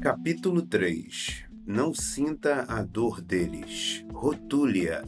Capítulo 3 Não sinta a dor deles. Rotúlia.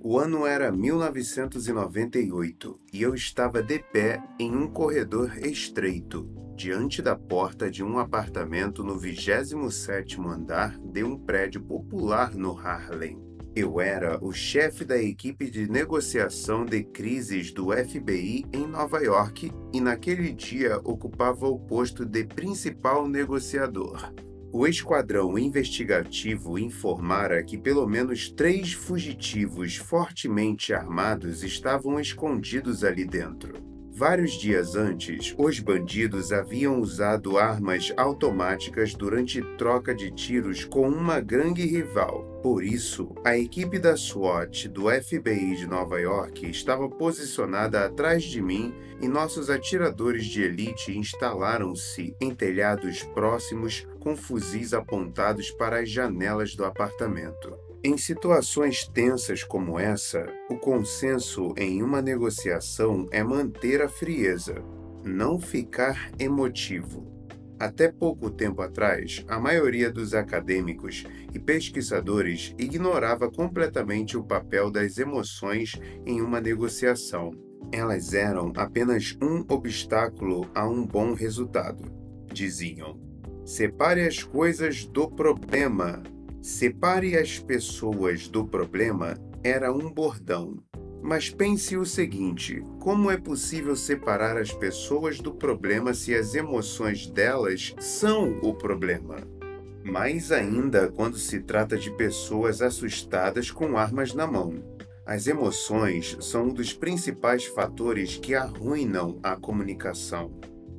O ano era 1998 e eu estava de pé em um corredor estreito, diante da porta de um apartamento no 27º andar de um prédio popular no Harlem. Eu era o chefe da equipe de negociação de crises do FBI em Nova York e naquele dia ocupava o posto de principal negociador. O esquadrão investigativo informara que pelo menos três fugitivos fortemente armados estavam escondidos ali dentro. Vários dias antes, os bandidos haviam usado armas automáticas durante troca de tiros com uma gangue rival. Por isso, a equipe da SWAT do FBI de Nova York estava posicionada atrás de mim e nossos atiradores de elite instalaram-se em telhados próximos com fuzis apontados para as janelas do apartamento. Em situações tensas como essa, o consenso em uma negociação é manter a frieza, não ficar emotivo. Até pouco tempo atrás, a maioria dos acadêmicos e pesquisadores ignorava completamente o papel das emoções em uma negociação. Elas eram apenas um obstáculo a um bom resultado. Diziam: separe as coisas do problema Separe as pessoas do problema era um bordão. Mas pense o seguinte: como é possível separar as pessoas do problema se as emoções delas são o problema? Mais ainda quando se trata de pessoas assustadas com armas na mão. As emoções são um dos principais fatores que arruinam a comunicação.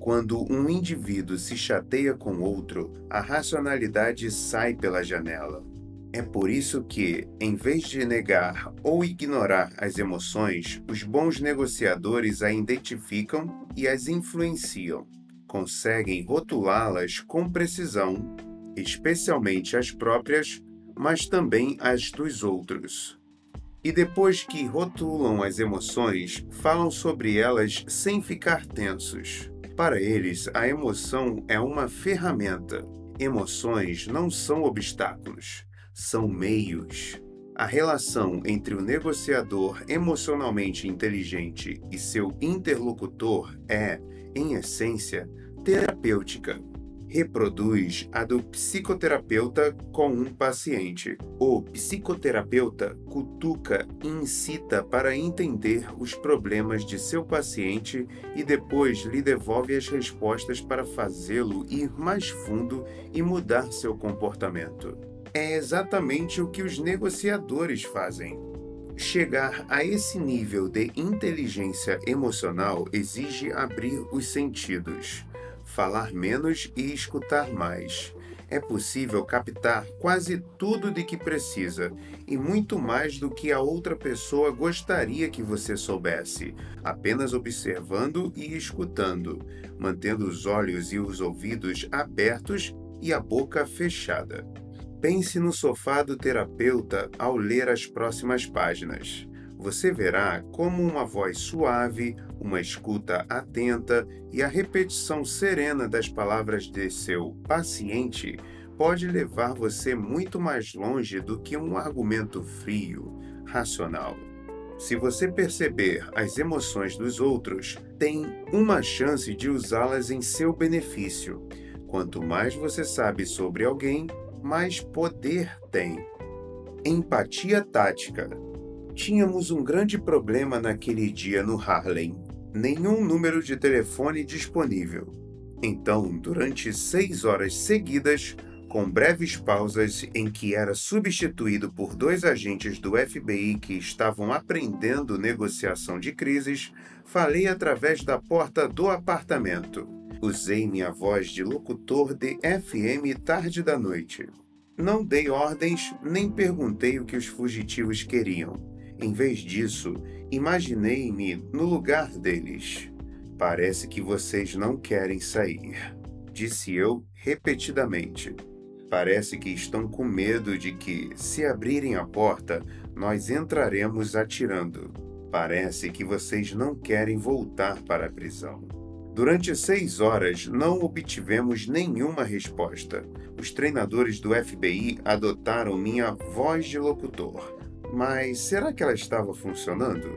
Quando um indivíduo se chateia com outro, a racionalidade sai pela janela. É por isso que, em vez de negar ou ignorar as emoções, os bons negociadores a identificam e as influenciam. Conseguem rotulá-las com precisão, especialmente as próprias, mas também as dos outros. E depois que rotulam as emoções, falam sobre elas sem ficar tensos. Para eles, a emoção é uma ferramenta. Emoções não são obstáculos, são meios. A relação entre o negociador emocionalmente inteligente e seu interlocutor é, em essência, terapêutica reproduz a do psicoterapeuta com um paciente. O psicoterapeuta cutuca e incita para entender os problemas de seu paciente e depois lhe devolve as respostas para fazê-lo ir mais fundo e mudar seu comportamento. É exatamente o que os negociadores fazem. Chegar a esse nível de inteligência emocional exige abrir os sentidos falar menos e escutar mais. É possível captar quase tudo de que precisa e muito mais do que a outra pessoa gostaria que você soubesse, apenas observando e escutando, mantendo os olhos e os ouvidos abertos e a boca fechada. Pense no sofá do terapeuta ao ler as próximas páginas você verá como uma voz suave, uma escuta atenta e a repetição serena das palavras de seu paciente pode levar você muito mais longe do que um argumento frio, racional. Se você perceber as emoções dos outros, tem uma chance de usá-las em seu benefício. Quanto mais você sabe sobre alguém, mais poder tem. Empatia tática Tínhamos um grande problema naquele dia no Harlem. Nenhum número de telefone disponível. Então, durante seis horas seguidas, com breves pausas em que era substituído por dois agentes do FBI que estavam aprendendo negociação de crises, falei através da porta do apartamento. Usei minha voz de locutor de FM tarde da noite. Não dei ordens nem perguntei o que os fugitivos queriam. Em vez disso, imaginei-me no lugar deles. Parece que vocês não querem sair, disse eu repetidamente. Parece que estão com medo de que, se abrirem a porta, nós entraremos atirando. Parece que vocês não querem voltar para a prisão. Durante seis horas não obtivemos nenhuma resposta. Os treinadores do FBI adotaram minha voz de locutor. Mas será que ela estava funcionando?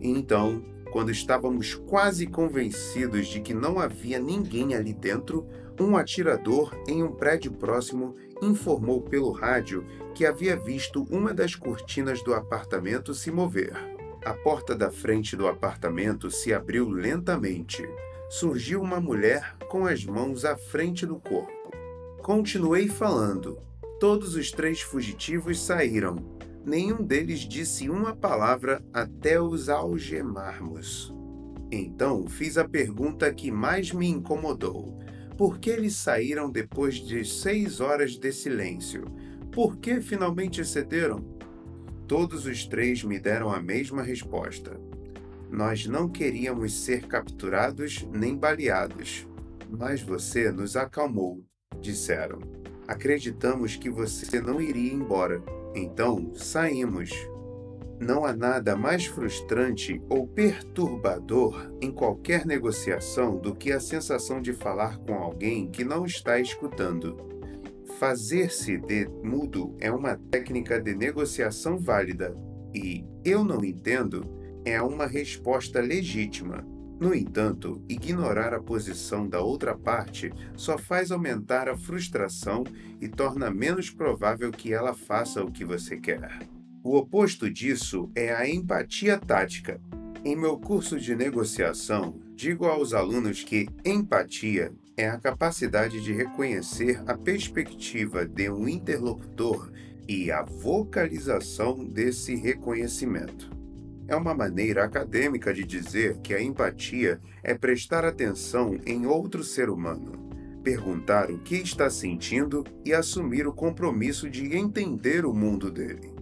Então, quando estávamos quase convencidos de que não havia ninguém ali dentro, um atirador em um prédio próximo informou pelo rádio que havia visto uma das cortinas do apartamento se mover. A porta da frente do apartamento se abriu lentamente. Surgiu uma mulher com as mãos à frente do corpo. Continuei falando. Todos os três fugitivos saíram. Nenhum deles disse uma palavra até os algemarmos. Então fiz a pergunta que mais me incomodou por que eles saíram depois de seis horas de silêncio? Por que finalmente cederam? Todos os três me deram a mesma resposta. Nós não queríamos ser capturados nem baleados, mas você nos acalmou, disseram. Acreditamos que você não iria embora, então saímos. Não há nada mais frustrante ou perturbador em qualquer negociação do que a sensação de falar com alguém que não está escutando. Fazer-se de mudo é uma técnica de negociação válida e eu não entendo é uma resposta legítima. No entanto, ignorar a posição da outra parte só faz aumentar a frustração e torna menos provável que ela faça o que você quer. O oposto disso é a empatia tática. Em meu curso de negociação, digo aos alunos que empatia é a capacidade de reconhecer a perspectiva de um interlocutor e a vocalização desse reconhecimento. É uma maneira acadêmica de dizer que a empatia é prestar atenção em outro ser humano, perguntar o que está sentindo e assumir o compromisso de entender o mundo dele.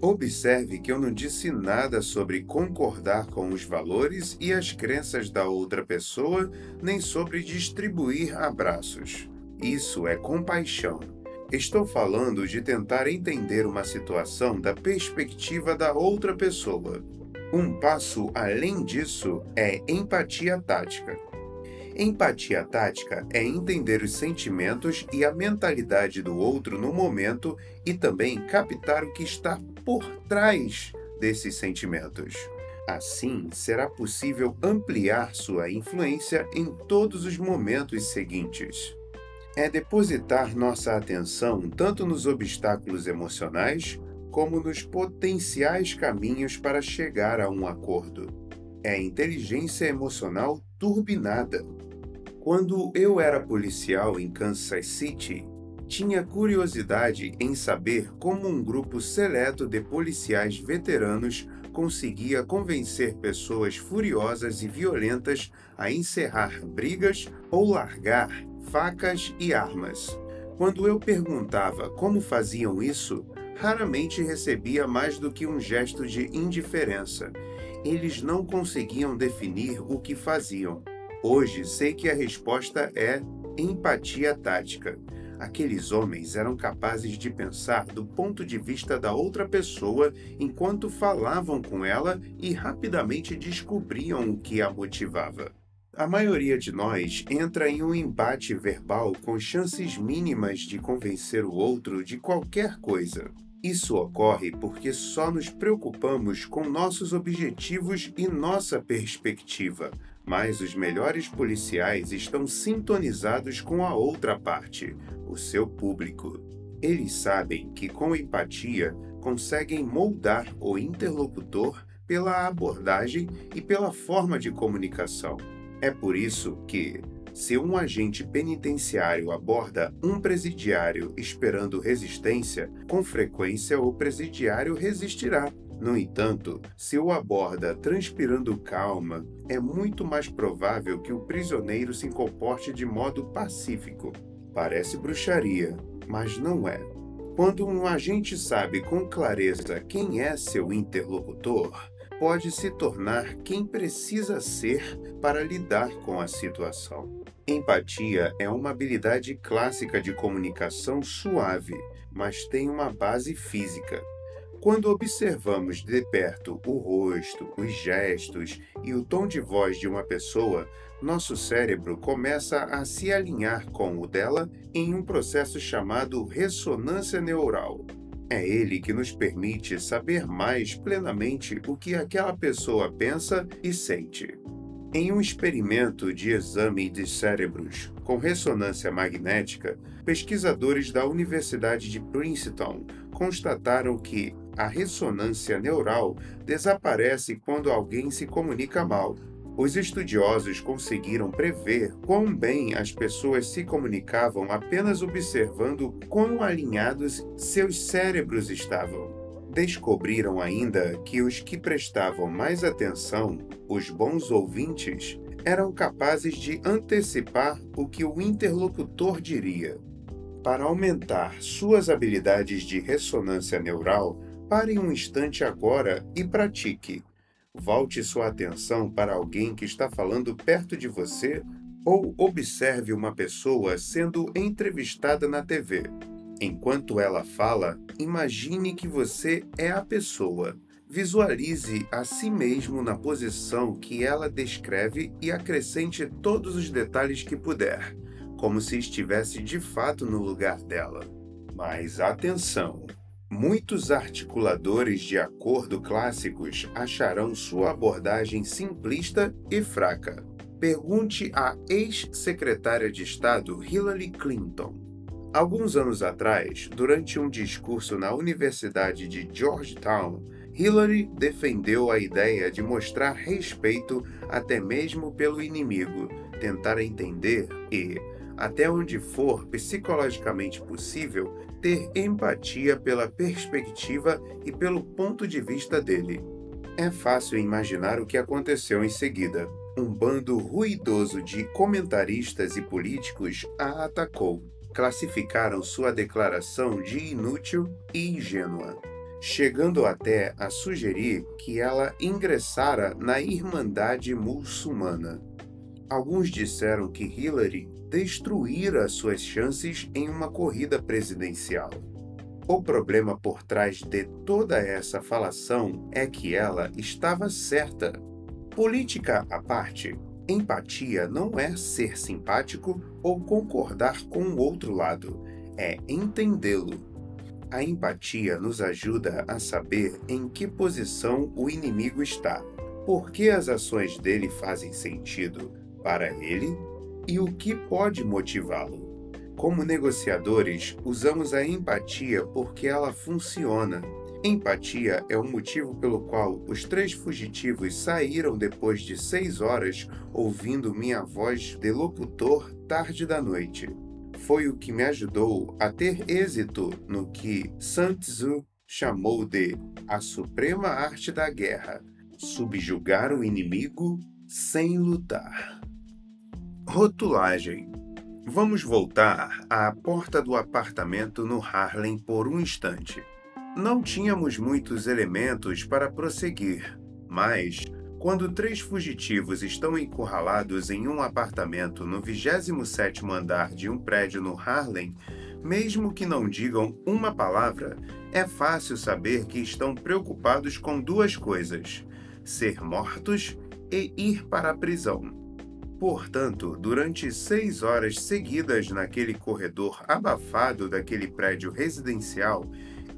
Observe que eu não disse nada sobre concordar com os valores e as crenças da outra pessoa, nem sobre distribuir abraços. Isso é compaixão. Estou falando de tentar entender uma situação da perspectiva da outra pessoa. Um passo além disso é empatia tática. Empatia tática é entender os sentimentos e a mentalidade do outro no momento e também captar o que está por trás desses sentimentos. Assim, será possível ampliar sua influência em todos os momentos seguintes. É depositar nossa atenção tanto nos obstáculos emocionais como nos potenciais caminhos para chegar a um acordo. É inteligência emocional turbinada. Quando eu era policial em Kansas City, tinha curiosidade em saber como um grupo seleto de policiais veteranos conseguia convencer pessoas furiosas e violentas a encerrar brigas ou largar facas e armas. Quando eu perguntava como faziam isso, raramente recebia mais do que um gesto de indiferença. Eles não conseguiam definir o que faziam. Hoje sei que a resposta é empatia tática. Aqueles homens eram capazes de pensar do ponto de vista da outra pessoa enquanto falavam com ela e rapidamente descobriam o que a motivava. A maioria de nós entra em um embate verbal com chances mínimas de convencer o outro de qualquer coisa. Isso ocorre porque só nos preocupamos com nossos objetivos e nossa perspectiva, mas os melhores policiais estão sintonizados com a outra parte, o seu público. Eles sabem que, com empatia, conseguem moldar o interlocutor pela abordagem e pela forma de comunicação. É por isso que, se um agente penitenciário aborda um presidiário esperando resistência, com frequência o presidiário resistirá no entanto, se o aborda transpirando calma, é muito mais provável que o prisioneiro se comporte de modo pacífico. Parece bruxaria, mas não é. Quando um agente sabe com clareza quem é seu interlocutor, pode se tornar quem precisa ser para lidar com a situação. Empatia é uma habilidade clássica de comunicação suave, mas tem uma base física. Quando observamos de perto o rosto, os gestos e o tom de voz de uma pessoa, nosso cérebro começa a se alinhar com o dela em um processo chamado ressonância neural. É ele que nos permite saber mais plenamente o que aquela pessoa pensa e sente. Em um experimento de exame de cérebros com ressonância magnética, pesquisadores da Universidade de Princeton constataram que a ressonância neural desaparece quando alguém se comunica mal. Os estudiosos conseguiram prever quão bem as pessoas se comunicavam apenas observando quão alinhados seus cérebros estavam. Descobriram ainda que os que prestavam mais atenção, os bons ouvintes, eram capazes de antecipar o que o interlocutor diria. Para aumentar suas habilidades de ressonância neural, pare um instante agora e pratique. Volte sua atenção para alguém que está falando perto de você ou observe uma pessoa sendo entrevistada na TV. Enquanto ela fala, imagine que você é a pessoa. Visualize a si mesmo na posição que ela descreve e acrescente todos os detalhes que puder, como se estivesse de fato no lugar dela. Mas atenção! Muitos articuladores de acordo clássicos acharão sua abordagem simplista e fraca. Pergunte à ex-secretária de Estado Hillary Clinton. Alguns anos atrás, durante um discurso na Universidade de Georgetown, Hillary defendeu a ideia de mostrar respeito até mesmo pelo inimigo, tentar entender e, até onde for psicologicamente possível, ter empatia pela perspectiva e pelo ponto de vista dele. É fácil imaginar o que aconteceu em seguida. Um bando ruidoso de comentaristas e políticos a atacou classificaram sua declaração de inútil e ingênua, chegando até a sugerir que ela ingressara na Irmandade Muçulmana. Alguns disseram que Hillary destruíra suas chances em uma corrida presidencial. O problema por trás de toda essa falação é que ela estava certa. Política à parte, Empatia não é ser simpático ou concordar com o outro lado, é entendê-lo. A empatia nos ajuda a saber em que posição o inimigo está, por que as ações dele fazem sentido para ele e o que pode motivá-lo. Como negociadores, usamos a empatia porque ela funciona Empatia é o motivo pelo qual os três fugitivos saíram depois de seis horas ouvindo minha voz de locutor tarde da noite. Foi o que me ajudou a ter êxito no que Sun Tzu chamou de a suprema arte da guerra: subjugar o inimigo sem lutar. Rotulagem. Vamos voltar à porta do apartamento no Harlem por um instante. Não tínhamos muitos elementos para prosseguir, mas, quando três fugitivos estão encurralados em um apartamento no 27º andar de um prédio no Harlem, mesmo que não digam uma palavra, é fácil saber que estão preocupados com duas coisas: ser mortos e ir para a prisão. Portanto, durante seis horas seguidas naquele corredor abafado daquele prédio residencial,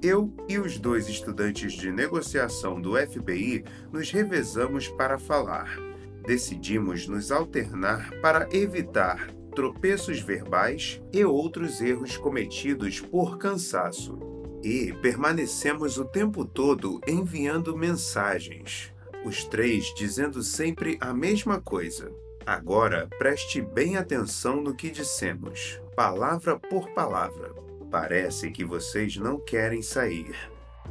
eu e os dois estudantes de negociação do FBI nos revezamos para falar. Decidimos nos alternar para evitar tropeços verbais e outros erros cometidos por cansaço. E permanecemos o tempo todo enviando mensagens, os três dizendo sempre a mesma coisa. Agora preste bem atenção no que dissemos, palavra por palavra. Parece que vocês não querem sair.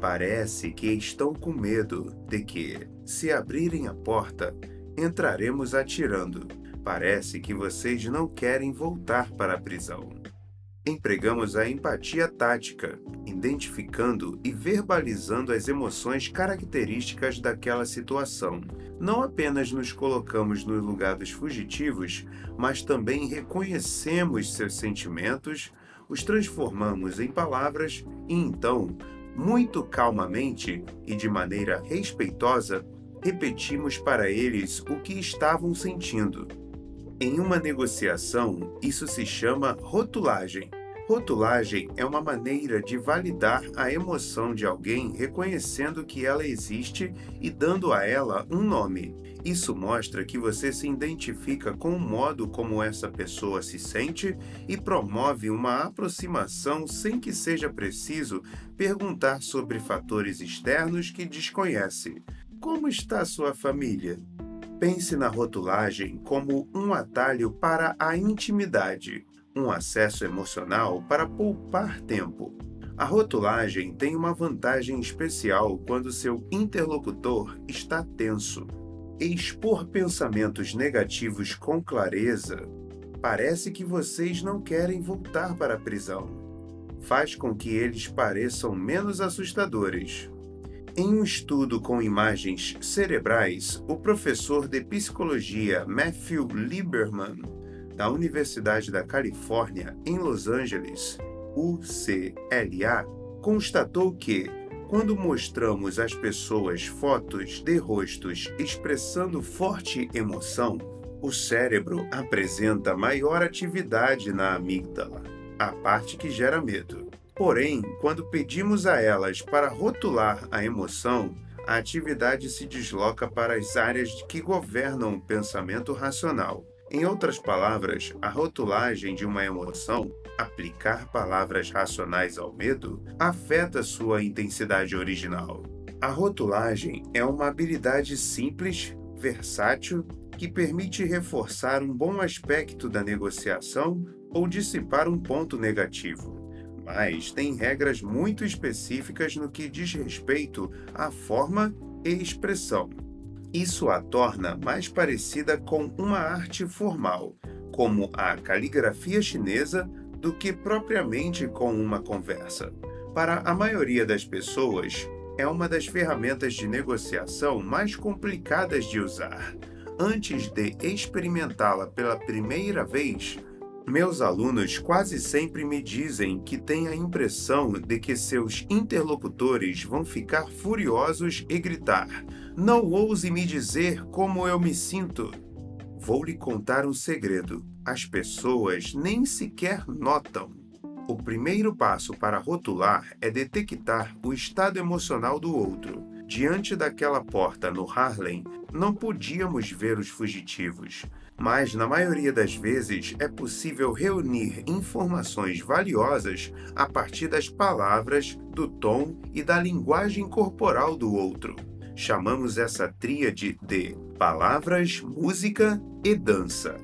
Parece que estão com medo de que, se abrirem a porta, entraremos atirando. Parece que vocês não querem voltar para a prisão. Empregamos a empatia tática, identificando e verbalizando as emoções características daquela situação. Não apenas nos colocamos no lugar dos fugitivos, mas também reconhecemos seus sentimentos, os transformamos em palavras e então Muito calmamente e de maneira respeitosa, repetimos para eles o que estavam sentindo. Em uma negociação, isso se chama rotulagem. Rotulagem é uma maneira de validar a emoção de alguém reconhecendo que ela existe e dando a ela um nome. Isso mostra que você se identifica com o modo como essa pessoa se sente e promove uma aproximação sem que seja preciso perguntar sobre fatores externos que desconhece. Como está sua família? Pense na rotulagem como um atalho para a intimidade um acesso emocional para poupar tempo. A rotulagem tem uma vantagem especial quando seu interlocutor está tenso. Expor pensamentos negativos com clareza parece que vocês não querem voltar para a prisão. Faz com que eles pareçam menos assustadores. Em um estudo com imagens cerebrais, o professor de psicologia Matthew Lieberman da Universidade da Califórnia, em Los Angeles, UCLA, constatou que, quando mostramos às pessoas fotos de rostos expressando forte emoção, o cérebro apresenta maior atividade na amígdala, a parte que gera medo. Porém, quando pedimos a elas para rotular a emoção, a atividade se desloca para as áreas que governam o pensamento racional. Em outras palavras, a rotulagem de uma emoção, aplicar palavras racionais ao medo, afeta sua intensidade original. A rotulagem é uma habilidade simples, versátil, que permite reforçar um bom aspecto da negociação ou dissipar um ponto negativo. Mas tem regras muito específicas no que diz respeito à forma e expressão. Isso a torna mais parecida com uma arte formal, como a caligrafia chinesa, do que propriamente com uma conversa. Para a maioria das pessoas, é uma das ferramentas de negociação mais complicadas de usar. Antes de experimentá-la pela primeira vez, meus alunos quase sempre me dizem que têm a impressão de que seus interlocutores vão ficar furiosos e gritar: Não ouse me dizer como eu me sinto. Vou lhe contar um segredo: as pessoas nem sequer notam. O primeiro passo para rotular é detectar o estado emocional do outro. Diante daquela porta no Harlem, não podíamos ver os fugitivos mas na maioria das vezes é possível reunir informações valiosas a partir das palavras, do tom e da linguagem corporal do outro. Chamamos essa tríade de palavras, música e dança.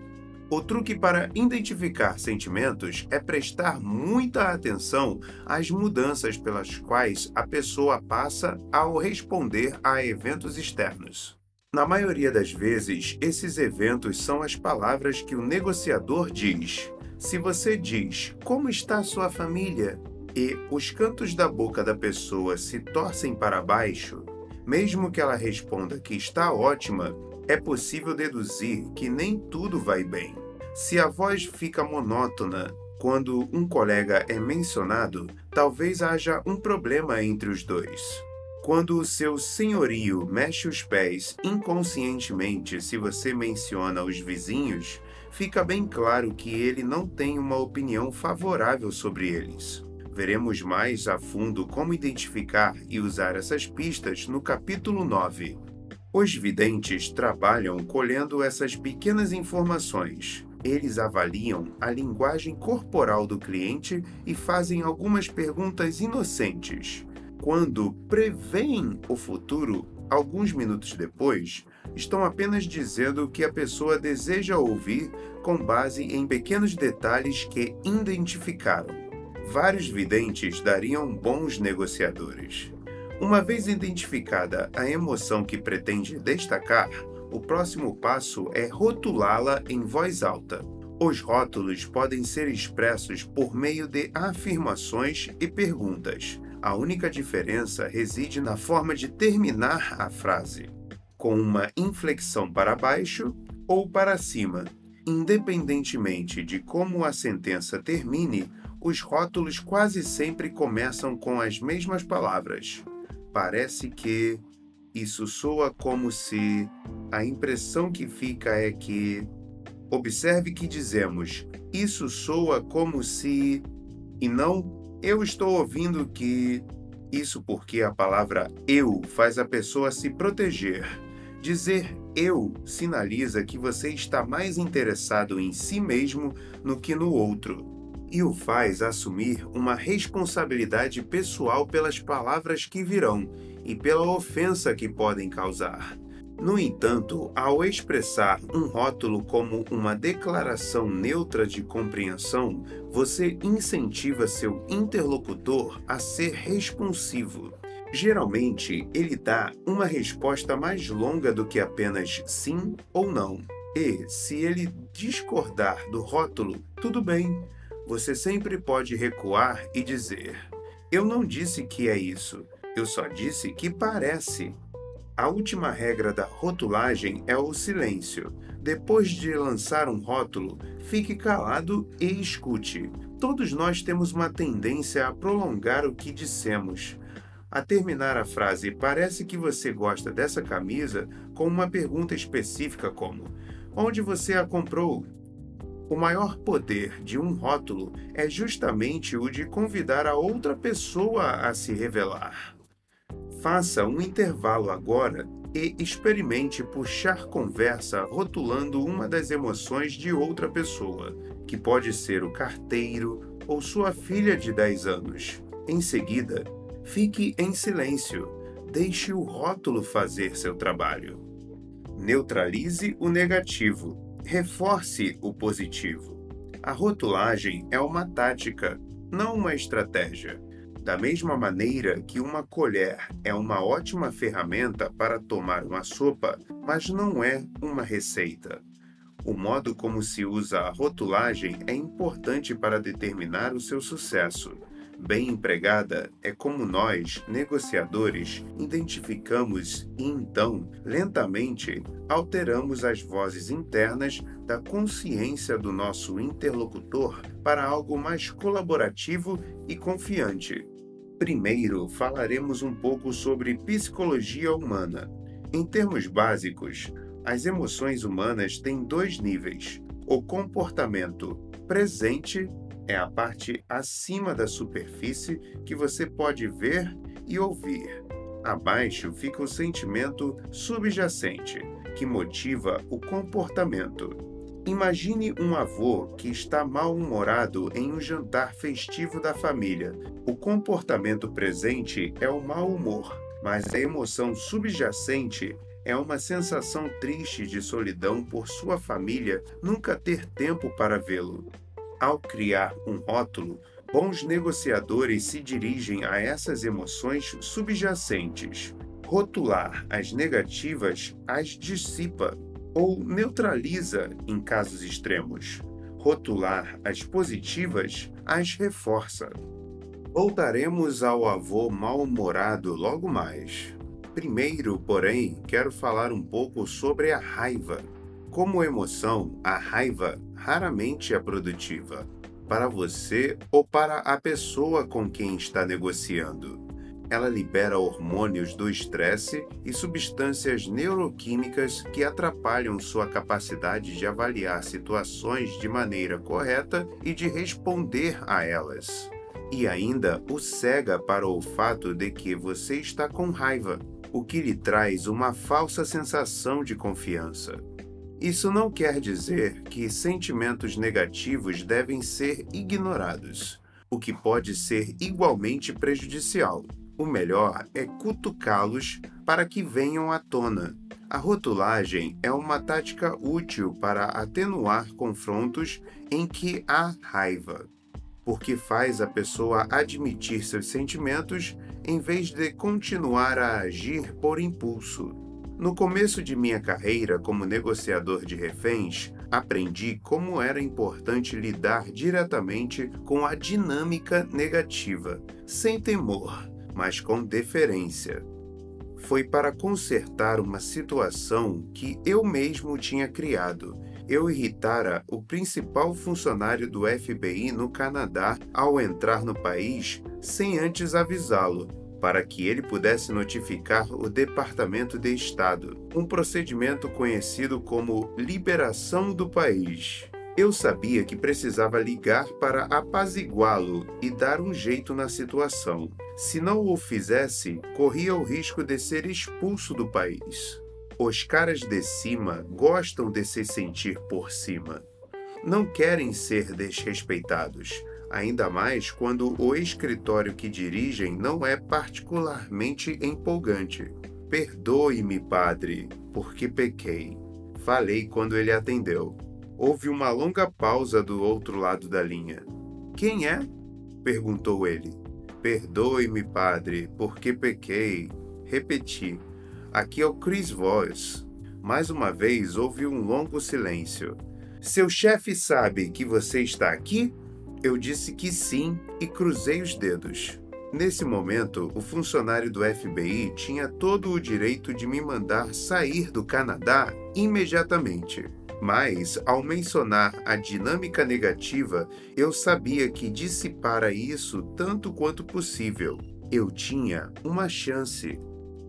O truque para identificar sentimentos é prestar muita atenção às mudanças pelas quais a pessoa passa ao responder a eventos externos. Na maioria das vezes, esses eventos são as palavras que o negociador diz. Se você diz como está sua família e os cantos da boca da pessoa se torcem para baixo, mesmo que ela responda que está ótima, é possível deduzir que nem tudo vai bem. Se a voz fica monótona quando um colega é mencionado, talvez haja um problema entre os dois. Quando o seu senhorio mexe os pés inconscientemente se você menciona os vizinhos, fica bem claro que ele não tem uma opinião favorável sobre eles. Veremos mais a fundo como identificar e usar essas pistas no capítulo 9. Os videntes trabalham colhendo essas pequenas informações. Eles avaliam a linguagem corporal do cliente e fazem algumas perguntas inocentes quando preveem o futuro, alguns minutos depois, estão apenas dizendo o que a pessoa deseja ouvir com base em pequenos detalhes que identificaram. Vários videntes dariam bons negociadores. Uma vez identificada a emoção que pretende destacar, o próximo passo é rotulá-la em voz alta. Os rótulos podem ser expressos por meio de afirmações e perguntas. A única diferença reside na forma de terminar a frase, com uma inflexão para baixo ou para cima. Independentemente de como a sentença termine, Os rótulos quase sempre começam com as mesmas palavras. Parece que. Isso soa como se. A impressão que fica é que. Observe que dizemos. Isso soa como se. E não. Eu estou ouvindo que. Isso porque a palavra eu faz a pessoa se proteger. Dizer eu sinaliza que você está mais interessado em si mesmo no que no outro, e o faz assumir uma responsabilidade pessoal pelas palavras que virão e pela ofensa que podem causar. No entanto, ao expressar um rótulo como uma declaração neutra de compreensão, você incentiva seu interlocutor a ser responsivo. Geralmente, ele dá uma resposta mais longa do que apenas sim ou não. E, se ele discordar do rótulo, tudo bem. Você sempre pode recuar e dizer: Eu não disse que é isso, eu só disse que parece. A última regra da rotulagem é o silêncio. Depois de lançar um rótulo, fique calado e escute. Todos nós temos uma tendência a prolongar o que dissemos. A terminar a frase parece que você gosta dessa camisa com uma pergunta específica como: Onde você a comprou? O maior poder de um rótulo é justamente o de convidar a outra pessoa a se revelar. Faça um intervalo agora e experimente puxar conversa rotulando uma das emoções de outra pessoa, que pode ser o carteiro ou sua filha de 10 anos. Em seguida, fique em silêncio. Deixe o rótulo fazer seu trabalho. Neutralize o negativo. Reforce o positivo. A rotulagem é uma tática, não uma estratégia. Da mesma maneira que uma colher é uma ótima ferramenta para tomar uma sopa, mas não é uma receita. O modo como se usa a rotulagem é importante para determinar o seu sucesso. Bem empregada é como nós, negociadores, identificamos e então, lentamente, alteramos as vozes internas da consciência do nosso interlocutor para algo mais colaborativo e confiante. Primeiro, falaremos um pouco sobre psicologia humana. Em termos básicos, as emoções humanas têm dois níveis. O comportamento presente é a parte acima da superfície que você pode ver e ouvir. Abaixo fica o sentimento subjacente, que motiva o comportamento. Imagine um avô que está mal-humorado em um jantar festivo da família. O comportamento presente é o mau humor, mas a emoção subjacente é uma sensação triste de solidão por sua família nunca ter tempo para vê-lo. Ao criar um rótulo, bons negociadores se dirigem a essas emoções subjacentes. Rotular as negativas as dissipa ou neutraliza em casos extremos. Rotular as positivas as reforça. Voltaremos ao avô mal-humorado logo mais. Primeiro, porém, quero falar um pouco sobre a raiva. Como emoção, a raiva raramente é produtiva, para você ou para a pessoa com quem está negociando ela libera hormônios do estresse e substâncias neuroquímicas que atrapalham sua capacidade de avaliar situações de maneira correta e de responder a elas. E ainda o cega para o fato de que você está com raiva, o que lhe traz uma falsa sensação de confiança. Isso não quer dizer que sentimentos negativos devem ser ignorados, o que pode ser igualmente prejudicial. O melhor é cutucá-los para que venham à tona. A rotulagem é uma tática útil para atenuar confrontos em que há raiva, porque faz a pessoa admitir seus sentimentos em vez de continuar a agir por impulso. No começo de minha carreira como negociador de reféns, aprendi como era importante lidar diretamente com a dinâmica negativa, sem temor mas com deferência. Foi para consertar uma situação que eu mesmo tinha criado eu irritara o principal funcionário do FBI no Canadá ao entrar no país sem antes avisá-lo, para que ele pudesse notificar o Departamento de Estado, um procedimento conhecido como liberação do país. Eu sabia que precisava ligar para apaziguá-lo e dar um jeito na situação. Se não o fizesse, corria o risco de ser expulso do país. Os caras de cima gostam de se sentir por cima. Não querem ser desrespeitados, ainda mais quando o escritório que dirigem não é particularmente empolgante. Perdoe-me, padre, porque pequei. Falei quando ele atendeu. Houve uma longa pausa do outro lado da linha. Quem é? perguntou ele. Perdoe-me, padre, porque pequei. Repeti. Aqui é o Chris Voice. Mais uma vez houve um longo silêncio. Seu chefe sabe que você está aqui? Eu disse que sim e cruzei os dedos. Nesse momento, o funcionário do FBI tinha todo o direito de me mandar sair do Canadá imediatamente. Mas, ao mencionar a dinâmica negativa, eu sabia que dissipara isso tanto quanto possível. Eu tinha uma chance.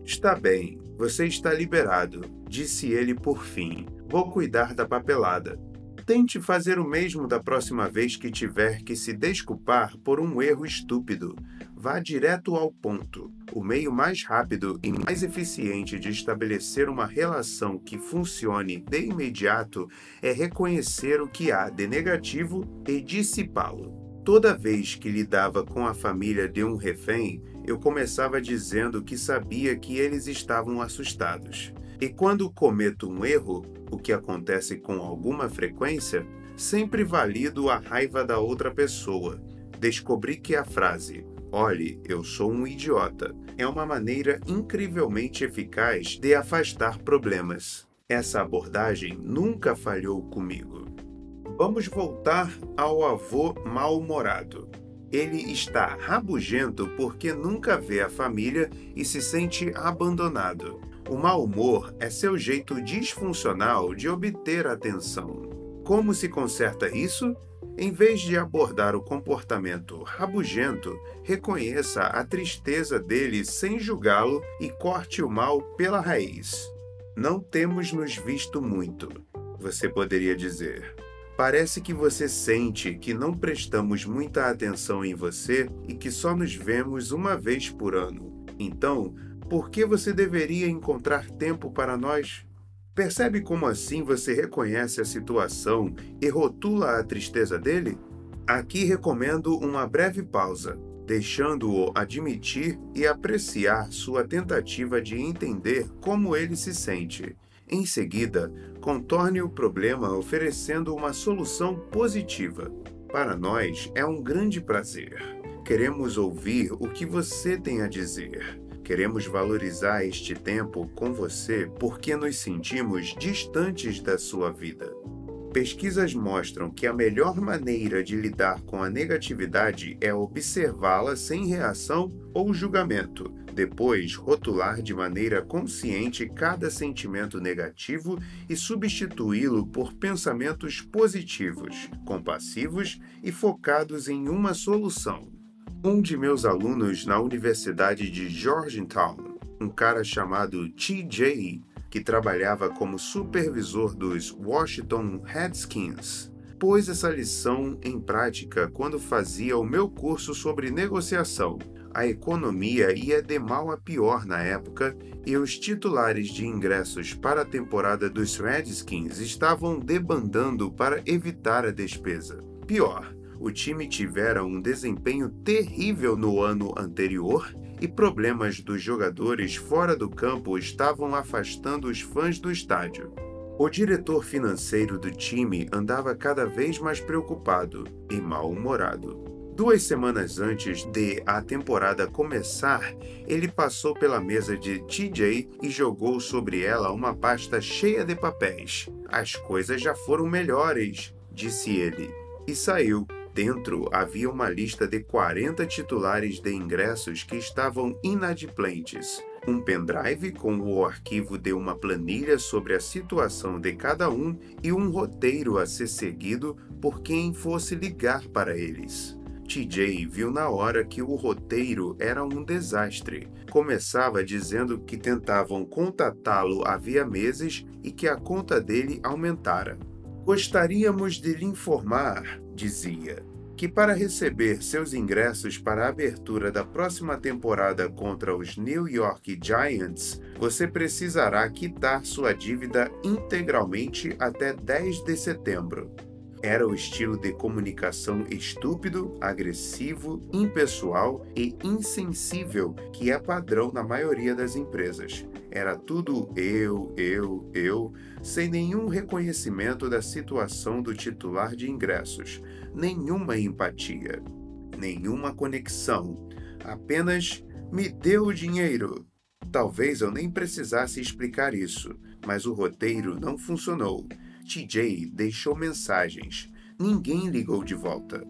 Está bem, você está liberado, disse ele por fim. Vou cuidar da papelada. Tente fazer o mesmo da próxima vez que tiver que se desculpar por um erro estúpido. Vá direto ao ponto. O meio mais rápido e mais eficiente de estabelecer uma relação que funcione de imediato é reconhecer o que há de negativo e dissipá-lo. Toda vez que lidava com a família de um refém, eu começava dizendo que sabia que eles estavam assustados. E quando cometo um erro, o que acontece com alguma frequência, sempre valido a raiva da outra pessoa. Descobri que a frase Olhe, eu sou um idiota é uma maneira incrivelmente eficaz de afastar problemas. Essa abordagem nunca falhou comigo. Vamos voltar ao avô mal-humorado. Ele está rabugento porque nunca vê a família e se sente abandonado. O mau humor é seu jeito disfuncional de obter atenção. Como se conserta isso? Em vez de abordar o comportamento rabugento, reconheça a tristeza dele sem julgá-lo e corte o mal pela raiz. Não temos nos visto muito, você poderia dizer. Parece que você sente que não prestamos muita atenção em você e que só nos vemos uma vez por ano. Então, por que você deveria encontrar tempo para nós? Percebe como assim você reconhece a situação e rotula a tristeza dele? Aqui recomendo uma breve pausa, deixando-o admitir e apreciar sua tentativa de entender como ele se sente. Em seguida, contorne o problema oferecendo uma solução positiva. Para nós é um grande prazer. Queremos ouvir o que você tem a dizer. Queremos valorizar este tempo com você porque nos sentimos distantes da sua vida. Pesquisas mostram que a melhor maneira de lidar com a negatividade é observá-la sem reação ou julgamento, depois rotular de maneira consciente cada sentimento negativo e substituí-lo por pensamentos positivos, compassivos e focados em uma solução. Um de meus alunos na Universidade de Georgetown, um cara chamado TJ, que trabalhava como supervisor dos Washington Redskins, pôs essa lição em prática quando fazia o meu curso sobre negociação. A economia ia de mal a pior na época e os titulares de ingressos para a temporada dos Redskins estavam debandando para evitar a despesa. Pior, o time tivera um desempenho terrível no ano anterior e problemas dos jogadores fora do campo estavam afastando os fãs do estádio. O diretor financeiro do time andava cada vez mais preocupado e mal-humorado. Duas semanas antes de a temporada começar, ele passou pela mesa de TJ e jogou sobre ela uma pasta cheia de papéis. As coisas já foram melhores, disse ele, e saiu. Dentro havia uma lista de 40 titulares de ingressos que estavam inadimplentes. um pendrive com o arquivo de uma planilha sobre a situação de cada um e um roteiro a ser seguido por quem fosse ligar para eles. TJ viu na hora que o roteiro era um desastre. Começava dizendo que tentavam contatá-lo havia meses e que a conta dele aumentara. Gostaríamos de lhe informar, dizia, que para receber seus ingressos para a abertura da próxima temporada contra os New York Giants, você precisará quitar sua dívida integralmente até 10 de setembro. Era o estilo de comunicação estúpido, agressivo, impessoal e insensível que é padrão na maioria das empresas. Era tudo eu, eu, eu, sem nenhum reconhecimento da situação do titular de ingressos, nenhuma empatia, nenhuma conexão, apenas me dê o dinheiro. Talvez eu nem precisasse explicar isso, mas o roteiro não funcionou TJ deixou mensagens. Ninguém ligou de volta.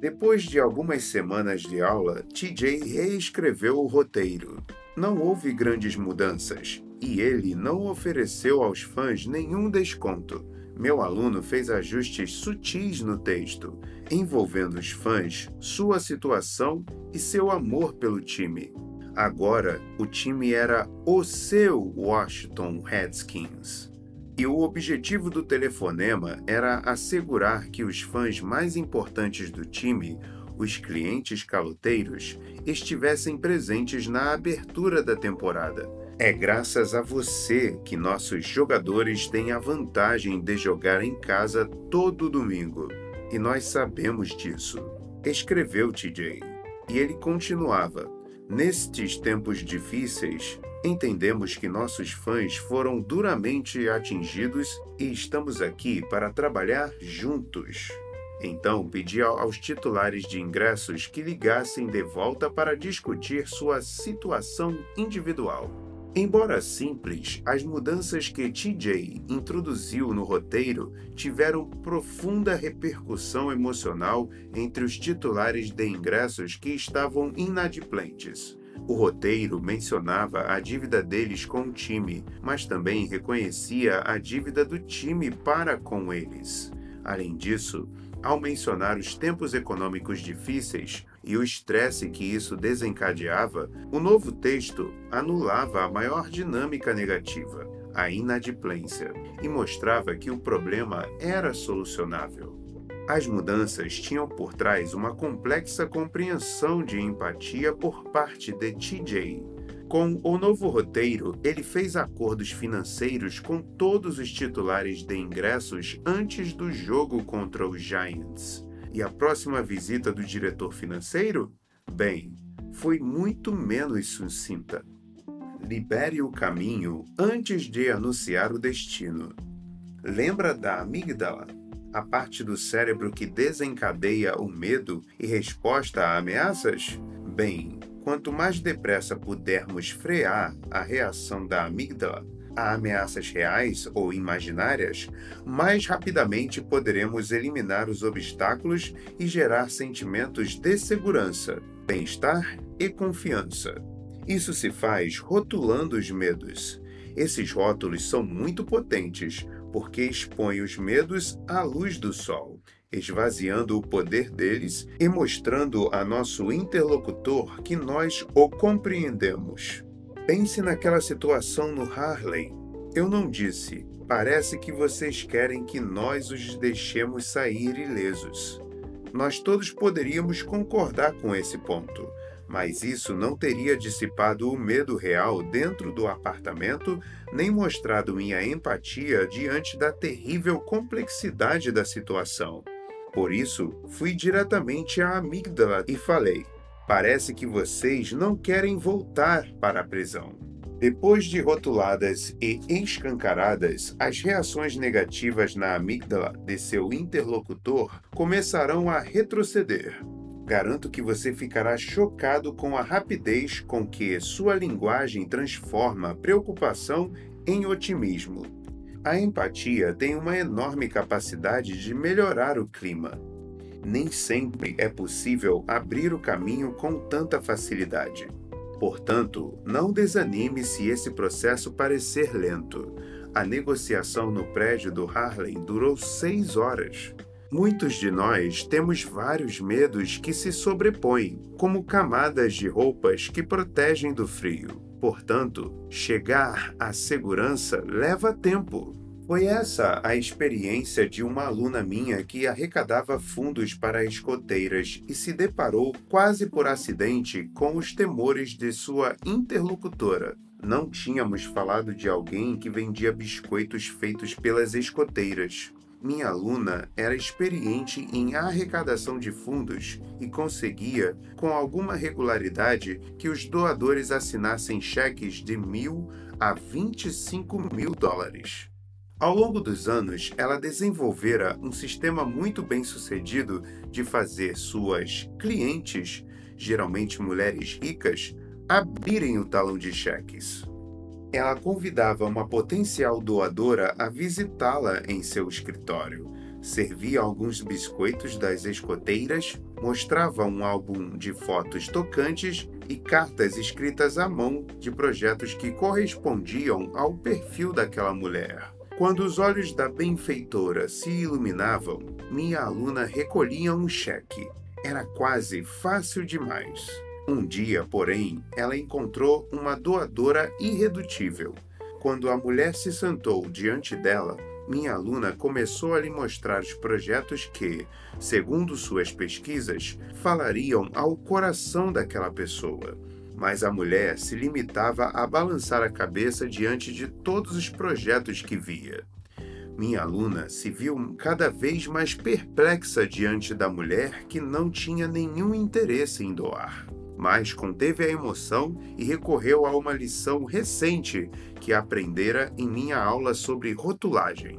Depois de algumas semanas de aula, TJ reescreveu o roteiro. Não houve grandes mudanças e ele não ofereceu aos fãs nenhum desconto. Meu aluno fez ajustes sutis no texto, envolvendo os fãs, sua situação e seu amor pelo time. Agora, o time era o seu Washington Redskins. E o objetivo do telefonema era assegurar que os fãs mais importantes do time, os clientes caloteiros, estivessem presentes na abertura da temporada. É graças a você que nossos jogadores têm a vantagem de jogar em casa todo domingo. E nós sabemos disso. Escreveu TJ. E ele continuava: Nestes tempos difíceis, Entendemos que nossos fãs foram duramente atingidos e estamos aqui para trabalhar juntos. Então, pedi aos titulares de ingressos que ligassem de volta para discutir sua situação individual. Embora simples, as mudanças que TJ introduziu no roteiro tiveram profunda repercussão emocional entre os titulares de ingressos que estavam inadimplentes. O roteiro mencionava a dívida deles com o time, mas também reconhecia a dívida do time para com eles. Além disso, ao mencionar os tempos econômicos difíceis e o estresse que isso desencadeava, o novo texto anulava a maior dinâmica negativa, a inadimplência, e mostrava que o problema era solucionável. As mudanças tinham por trás uma complexa compreensão de empatia por parte de TJ. Com o novo roteiro, ele fez acordos financeiros com todos os titulares de ingressos antes do jogo contra os Giants. E a próxima visita do diretor financeiro? Bem, foi muito menos sucinta. Libere o caminho antes de anunciar o destino. Lembra da amígdala? a parte do cérebro que desencadeia o medo e resposta a ameaças? Bem, quanto mais depressa pudermos frear a reação da amígdala a ameaças reais ou imaginárias, mais rapidamente poderemos eliminar os obstáculos e gerar sentimentos de segurança, bem-estar e confiança. Isso se faz rotulando os medos. Esses rótulos são muito potentes, porque expõe os medos à luz do sol, esvaziando o poder deles e mostrando a nosso interlocutor que nós o compreendemos. Pense naquela situação no Harley. Eu não disse, parece que vocês querem que nós os deixemos sair ilesos. Nós todos poderíamos concordar com esse ponto mas isso não teria dissipado o medo real dentro do apartamento, nem mostrado minha empatia diante da terrível complexidade da situação. Por isso, fui diretamente à amígdala e falei: Parece que vocês não querem voltar para a prisão. Depois de rotuladas e escancaradas, as reações negativas na amígdala de seu interlocutor começarão a retroceder. Garanto que você ficará chocado com a rapidez com que sua linguagem transforma preocupação em otimismo. A empatia tem uma enorme capacidade de melhorar o clima. Nem sempre é possível abrir o caminho com tanta facilidade. Portanto, não desanime se esse processo parecer lento. A negociação no prédio do Harlem durou seis horas. Muitos de nós temos vários medos que se sobrepõem, como camadas de roupas que protegem do frio. Portanto, chegar à segurança leva tempo. Foi essa a experiência de uma aluna minha que arrecadava fundos para escoteiras e se deparou quase por acidente com os temores de sua interlocutora. Não tínhamos falado de alguém que vendia biscoitos feitos pelas escoteiras. Minha aluna era experiente em arrecadação de fundos e conseguia, com alguma regularidade, que os doadores assinassem cheques de mil a 25 mil dólares. Ao longo dos anos, ela desenvolvera um sistema muito bem sucedido de fazer suas clientes, geralmente mulheres ricas, abrirem o talão de cheques ela convidava uma potencial doadora a visitá-la em seu escritório. Servia alguns biscoitos das escoteiras, mostrava um álbum de fotos tocantes e cartas escritas à mão de projetos que correspondiam ao perfil daquela mulher. Quando os olhos da benfeitora se iluminavam, minha aluna recolhia um cheque. Era quase fácil demais. Um dia, porém, ela encontrou uma doadora irredutível. Quando a mulher se sentou diante dela, minha aluna começou a lhe mostrar os projetos que, segundo suas pesquisas, falariam ao coração daquela pessoa. Mas a mulher se limitava a balançar a cabeça diante de todos os projetos que via. Minha aluna se viu cada vez mais perplexa diante da mulher que não tinha nenhum interesse em doar mas conteve a emoção e recorreu a uma lição recente que aprendera em minha aula sobre rotulagem.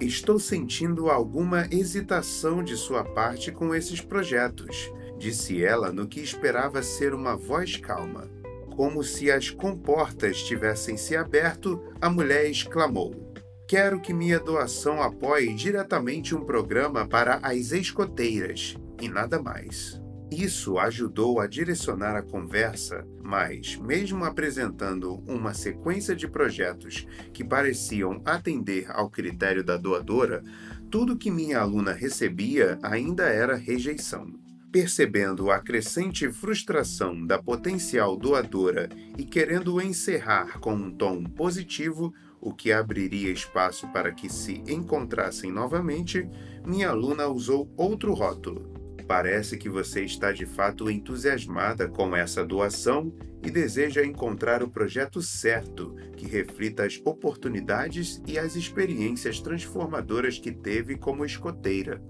Estou sentindo alguma hesitação de sua parte com esses projetos, disse ela no que esperava ser uma voz calma. Como se as comportas tivessem se aberto, a mulher exclamou: Quero que minha doação apoie diretamente um programa para as escoteiras, e nada mais. Isso ajudou a direcionar a conversa, mas, mesmo apresentando uma sequência de projetos que pareciam atender ao critério da doadora, tudo que minha aluna recebia ainda era rejeição. Percebendo a crescente frustração da potencial doadora e querendo encerrar com um tom positivo, o que abriria espaço para que se encontrassem novamente, minha aluna usou outro rótulo Parece que você está de fato entusiasmada com essa doação e deseja encontrar o projeto certo que reflita as oportunidades e as experiências transformadoras que teve como escoteira.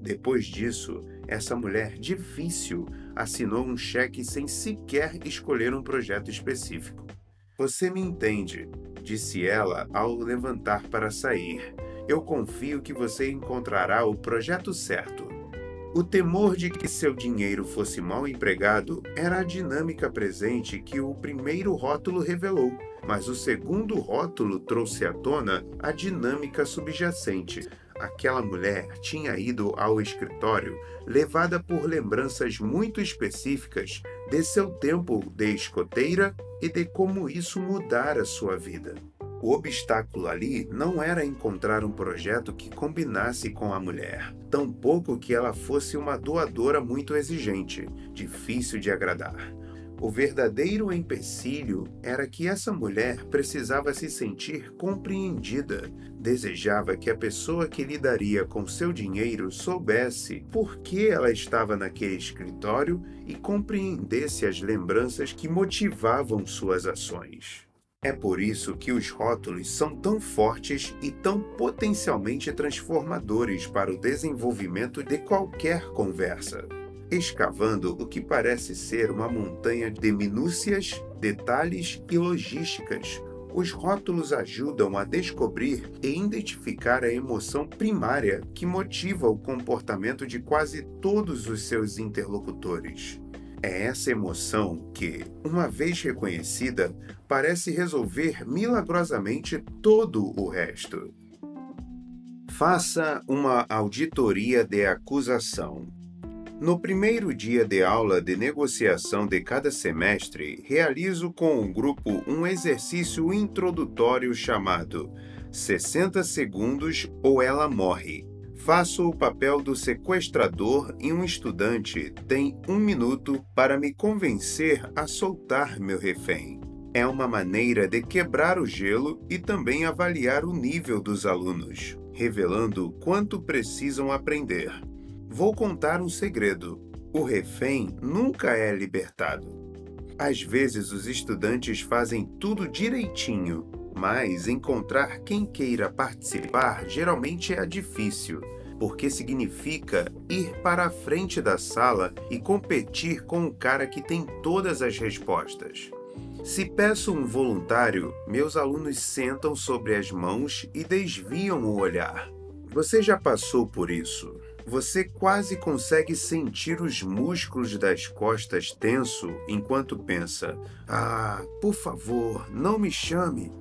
Depois disso, essa mulher difícil assinou um cheque sem sequer escolher um projeto específico. Você me entende, disse ela ao levantar para sair. Eu confio que você encontrará o projeto certo. O temor de que seu dinheiro fosse mal empregado era a dinâmica presente que o primeiro rótulo revelou, mas o segundo rótulo trouxe à tona a dinâmica subjacente. Aquela mulher tinha ido ao escritório levada por lembranças muito específicas de seu tempo de escoteira e de como isso mudara sua vida. O obstáculo ali não era encontrar um projeto que combinasse com a mulher, tampouco que ela fosse uma doadora muito exigente, difícil de agradar. O verdadeiro empecilho era que essa mulher precisava se sentir compreendida. Desejava que a pessoa que lidaria com seu dinheiro soubesse por que ela estava naquele escritório e compreendesse as lembranças que motivavam suas ações. É por isso que os rótulos são tão fortes e tão potencialmente transformadores para o desenvolvimento de qualquer conversa. Escavando o que parece ser uma montanha de minúcias, detalhes e logísticas, os rótulos ajudam a descobrir e identificar a emoção primária que motiva o comportamento de quase todos os seus interlocutores. É essa emoção que, uma vez reconhecida, parece resolver milagrosamente todo o resto. Faça uma auditoria de acusação. No primeiro dia de aula de negociação de cada semestre, realizo com o grupo um exercício introdutório chamado 60 segundos ou ela morre. Faço o papel do sequestrador e um estudante tem um minuto para me convencer a soltar meu refém. É uma maneira de quebrar o gelo e também avaliar o nível dos alunos, revelando quanto precisam aprender. Vou contar um segredo: o refém nunca é libertado. Às vezes os estudantes fazem tudo direitinho, mas encontrar quem queira participar geralmente é difícil, porque significa ir para a frente da sala e competir com o cara que tem todas as respostas. Se peço um voluntário, meus alunos sentam sobre as mãos e desviam o olhar. Você já passou por isso? Você quase consegue sentir os músculos das costas tenso enquanto pensa: Ah, por favor, não me chame.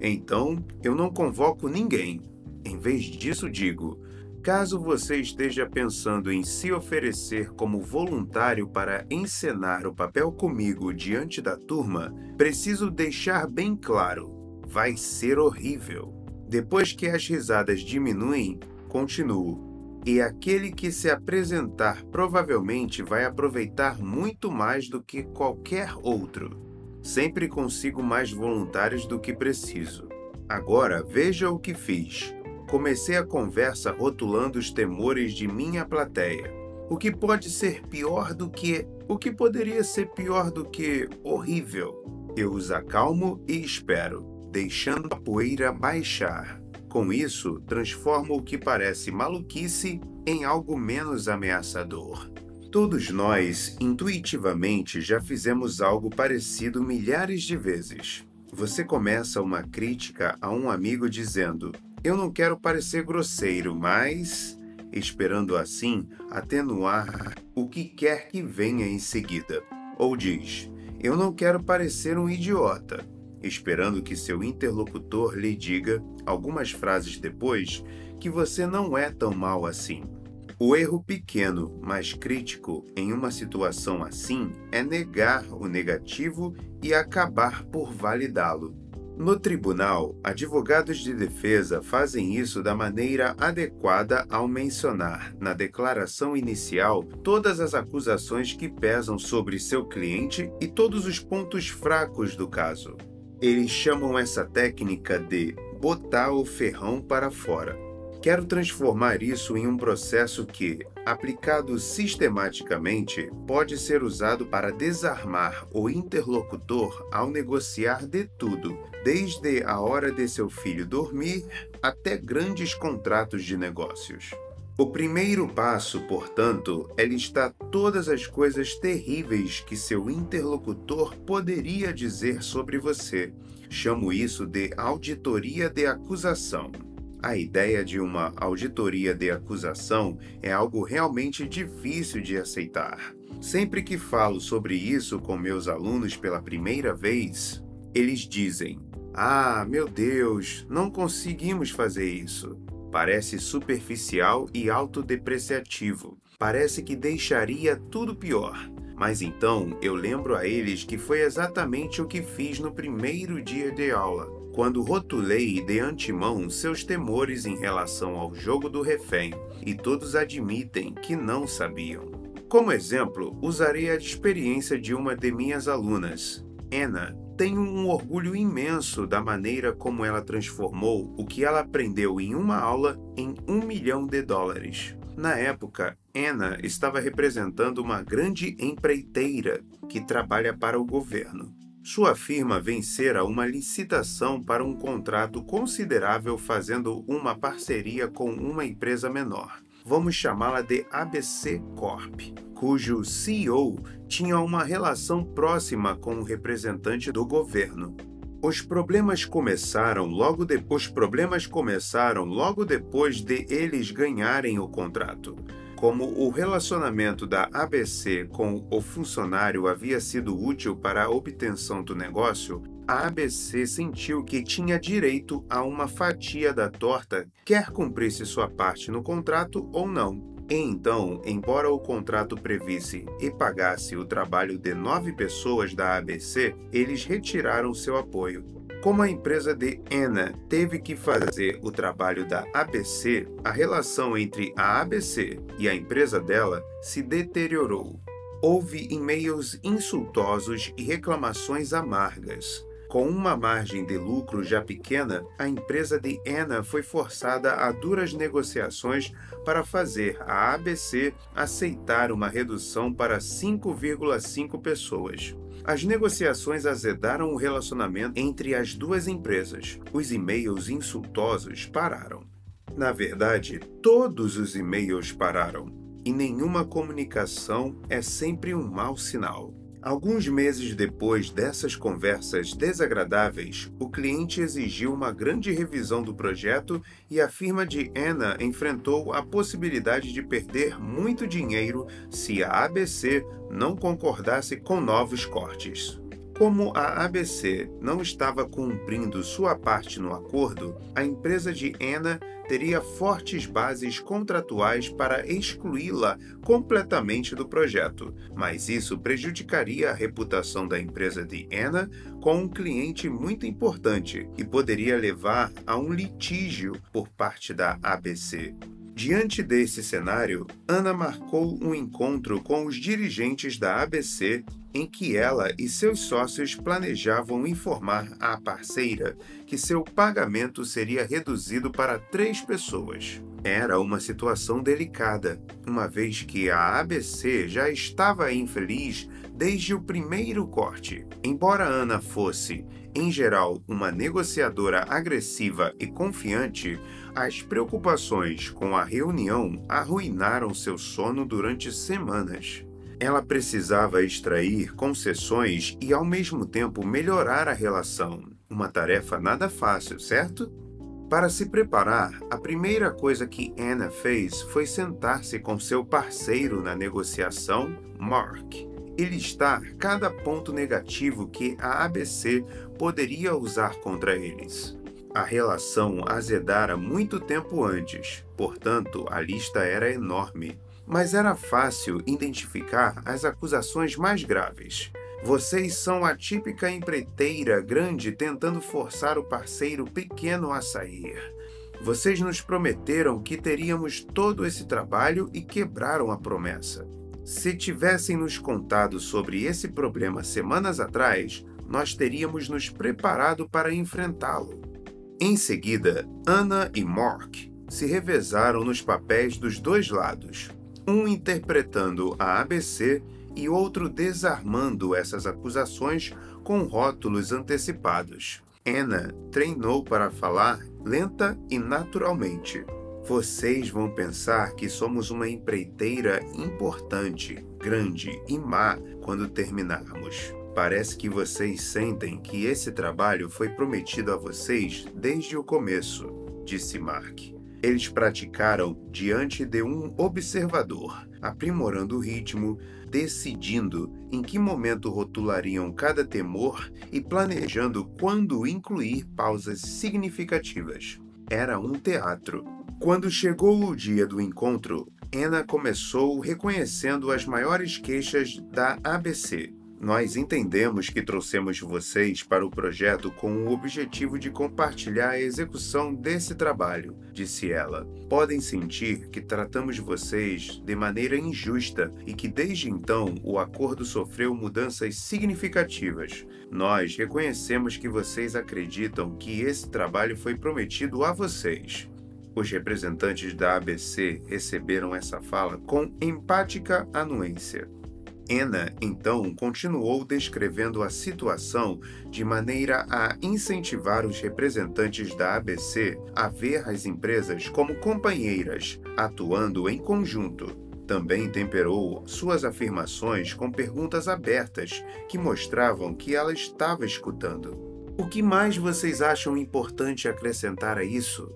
Então, eu não convoco ninguém. Em vez disso, digo: caso você esteja pensando em se oferecer como voluntário para encenar o papel comigo diante da turma, preciso deixar bem claro: vai ser horrível. Depois que as risadas diminuem, continuo e aquele que se apresentar provavelmente vai aproveitar muito mais do que qualquer outro. Sempre consigo mais voluntários do que preciso. Agora veja o que fiz. Comecei a conversa rotulando os temores de minha plateia. O que pode ser pior do que. O que poderia ser pior do que horrível? Eu os acalmo e espero, deixando a poeira baixar. Com isso, transforma o que parece maluquice em algo menos ameaçador. Todos nós, intuitivamente, já fizemos algo parecido milhares de vezes. Você começa uma crítica a um amigo dizendo: Eu não quero parecer grosseiro, mas. esperando assim atenuar o que quer que venha em seguida. Ou diz: Eu não quero parecer um idiota, esperando que seu interlocutor lhe diga, algumas frases depois, que você não é tão mal assim. O erro pequeno, mas crítico em uma situação assim é negar o negativo e acabar por validá-lo. No tribunal, advogados de defesa fazem isso da maneira adequada ao mencionar, na declaração inicial, todas as acusações que pesam sobre seu cliente e todos os pontos fracos do caso. Eles chamam essa técnica de botar o ferrão para fora. Quero transformar isso em um processo que, aplicado sistematicamente, pode ser usado para desarmar o interlocutor ao negociar de tudo, desde a hora de seu filho dormir até grandes contratos de negócios. O primeiro passo, portanto, é listar todas as coisas terríveis que seu interlocutor poderia dizer sobre você. Chamo isso de auditoria de acusação. A ideia de uma auditoria de acusação é algo realmente difícil de aceitar. Sempre que falo sobre isso com meus alunos pela primeira vez, eles dizem: Ah, meu Deus, não conseguimos fazer isso. Parece superficial e autodepreciativo. Parece que deixaria tudo pior. Mas então eu lembro a eles que foi exatamente o que fiz no primeiro dia de aula, quando rotulei de antemão seus temores em relação ao jogo do refém, e todos admitem que não sabiam. Como exemplo, usarei a experiência de uma de minhas alunas, Anna, tenho um orgulho imenso da maneira como ela transformou o que ela aprendeu em uma aula em um milhão de dólares. Na época, Anna estava representando uma grande empreiteira que trabalha para o governo. Sua firma vencera uma licitação para um contrato considerável fazendo uma parceria com uma empresa menor. Vamos chamá-la de ABC Corp cujo CEO tinha uma relação próxima com o representante do governo. Os problemas começaram logo depois. problemas começaram logo depois de eles ganharem o contrato. Como o relacionamento da ABC com o funcionário havia sido útil para a obtenção do negócio, a ABC sentiu que tinha direito a uma fatia da torta, quer cumprisse sua parte no contrato ou não. E então, embora o contrato previsse e pagasse o trabalho de nove pessoas da ABC, eles retiraram seu apoio. Como a empresa de Anna teve que fazer o trabalho da ABC, a relação entre a ABC e a empresa dela se deteriorou. Houve e-mails insultosos e reclamações amargas. Com uma margem de lucro já pequena, a empresa de Anna foi forçada a duras negociações para fazer a ABC aceitar uma redução para 5,5 pessoas. As negociações azedaram o relacionamento entre as duas empresas. Os e-mails insultosos pararam. Na verdade, todos os e-mails pararam. E nenhuma comunicação é sempre um mau sinal. Alguns meses depois dessas conversas desagradáveis, o cliente exigiu uma grande revisão do projeto e a firma de Anna enfrentou a possibilidade de perder muito dinheiro se a ABC não concordasse com novos cortes. Como a ABC não estava cumprindo sua parte no acordo, a empresa de Anna teria fortes bases contratuais para excluí-la completamente do projeto, mas isso prejudicaria a reputação da empresa de Anna com um cliente muito importante e poderia levar a um litígio por parte da ABC. Diante desse cenário, Ana marcou um encontro com os dirigentes da ABC em que ela e seus sócios planejavam informar à parceira que seu pagamento seria reduzido para três pessoas. Era uma situação delicada, uma vez que a ABC já estava infeliz desde o primeiro corte. Embora Ana fosse, em geral, uma negociadora agressiva e confiante, as preocupações com a reunião arruinaram seu sono durante semanas. Ela precisava extrair concessões e, ao mesmo tempo, melhorar a relação. Uma tarefa nada fácil, certo? Para se preparar, a primeira coisa que Anna fez foi sentar-se com seu parceiro na negociação, Mark, e listar cada ponto negativo que a ABC poderia usar contra eles. A relação azedara muito tempo antes, portanto, a lista era enorme. Mas era fácil identificar as acusações mais graves. Vocês são a típica empreiteira grande tentando forçar o parceiro pequeno a sair. Vocês nos prometeram que teríamos todo esse trabalho e quebraram a promessa. Se tivessem nos contado sobre esse problema semanas atrás, nós teríamos nos preparado para enfrentá-lo. Em seguida, Anna e Mark se revezaram nos papéis dos dois lados, um interpretando a ABC e outro desarmando essas acusações com rótulos antecipados. Anna treinou para falar lenta e naturalmente. Vocês vão pensar que somos uma empreiteira importante, grande e má quando terminarmos. Parece que vocês sentem que esse trabalho foi prometido a vocês desde o começo, disse Mark. Eles praticaram diante de um observador, aprimorando o ritmo, decidindo em que momento rotulariam cada temor e planejando quando incluir pausas significativas. Era um teatro. Quando chegou o dia do encontro, Anna começou reconhecendo as maiores queixas da ABC nós entendemos que trouxemos vocês para o projeto com o objetivo de compartilhar a execução desse trabalho, disse ela. Podem sentir que tratamos vocês de maneira injusta e que desde então o acordo sofreu mudanças significativas. Nós reconhecemos que vocês acreditam que esse trabalho foi prometido a vocês. Os representantes da ABC receberam essa fala com empática anuência. Anna então continuou descrevendo a situação de maneira a incentivar os representantes da ABC a ver as empresas como companheiras, atuando em conjunto. Também temperou suas afirmações com perguntas abertas que mostravam que ela estava escutando. O que mais vocês acham importante acrescentar a isso?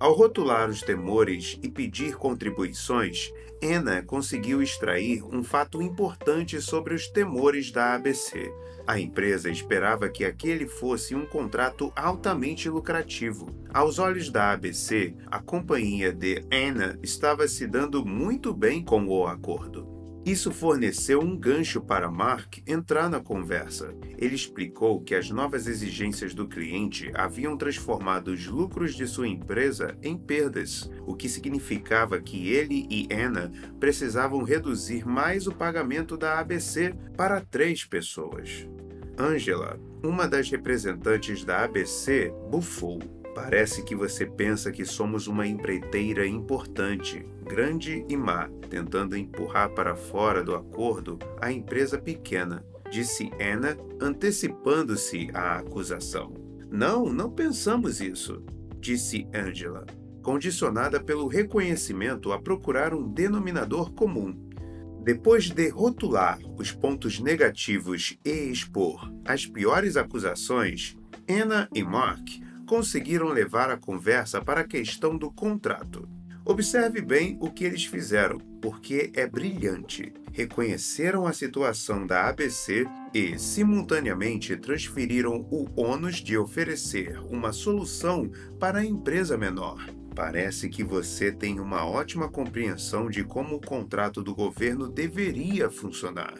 Ao rotular os temores e pedir contribuições, Anna conseguiu extrair um fato importante sobre os temores da ABC. A empresa esperava que aquele fosse um contrato altamente lucrativo. Aos olhos da ABC, a companhia de Anna estava se dando muito bem com o acordo. Isso forneceu um gancho para Mark entrar na conversa. Ele explicou que as novas exigências do cliente haviam transformado os lucros de sua empresa em perdas, o que significava que ele e Anna precisavam reduzir mais o pagamento da ABC para três pessoas. Angela, uma das representantes da ABC, bufou. Parece que você pensa que somos uma empreiteira importante, grande e má, tentando empurrar para fora do acordo a empresa pequena, disse Anna, antecipando-se à acusação. Não, não pensamos isso, disse Angela, condicionada pelo reconhecimento a procurar um denominador comum. Depois de rotular os pontos negativos e expor as piores acusações, Anna e Mark conseguiram levar a conversa para a questão do contrato. Observe bem o que eles fizeram, porque é brilhante. Reconheceram a situação da ABC e, simultaneamente, transferiram o ônus de oferecer uma solução para a empresa menor. Parece que você tem uma ótima compreensão de como o contrato do governo deveria funcionar,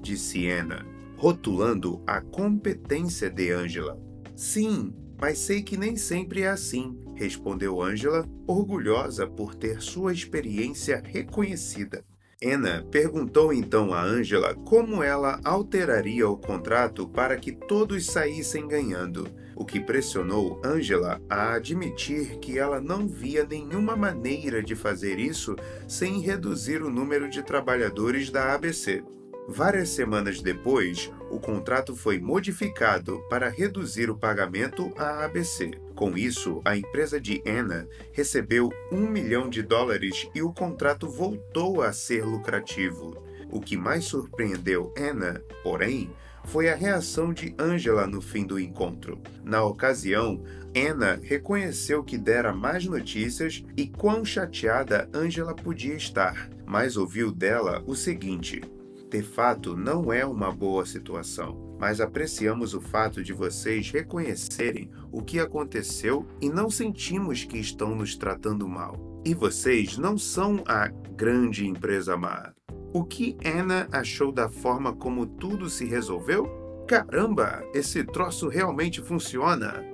disse Anna, rotulando a competência de Angela. Sim, mas sei que nem sempre é assim, respondeu Angela, orgulhosa por ter sua experiência reconhecida. Anna perguntou então a Angela como ela alteraria o contrato para que todos saíssem ganhando, o que pressionou Angela a admitir que ela não via nenhuma maneira de fazer isso sem reduzir o número de trabalhadores da ABC. Várias semanas depois, o contrato foi modificado para reduzir o pagamento à ABC. Com isso, a empresa de Anna recebeu um milhão de dólares e o contrato voltou a ser lucrativo. O que mais surpreendeu Anna, porém, foi a reação de Angela no fim do encontro. Na ocasião, Anna reconheceu que dera mais notícias e quão chateada Angela podia estar, mas ouviu dela o seguinte: de fato, não é uma boa situação, mas apreciamos o fato de vocês reconhecerem o que aconteceu e não sentimos que estão nos tratando mal. E vocês não são a grande empresa má. O que Anna achou da forma como tudo se resolveu? Caramba, esse troço realmente funciona!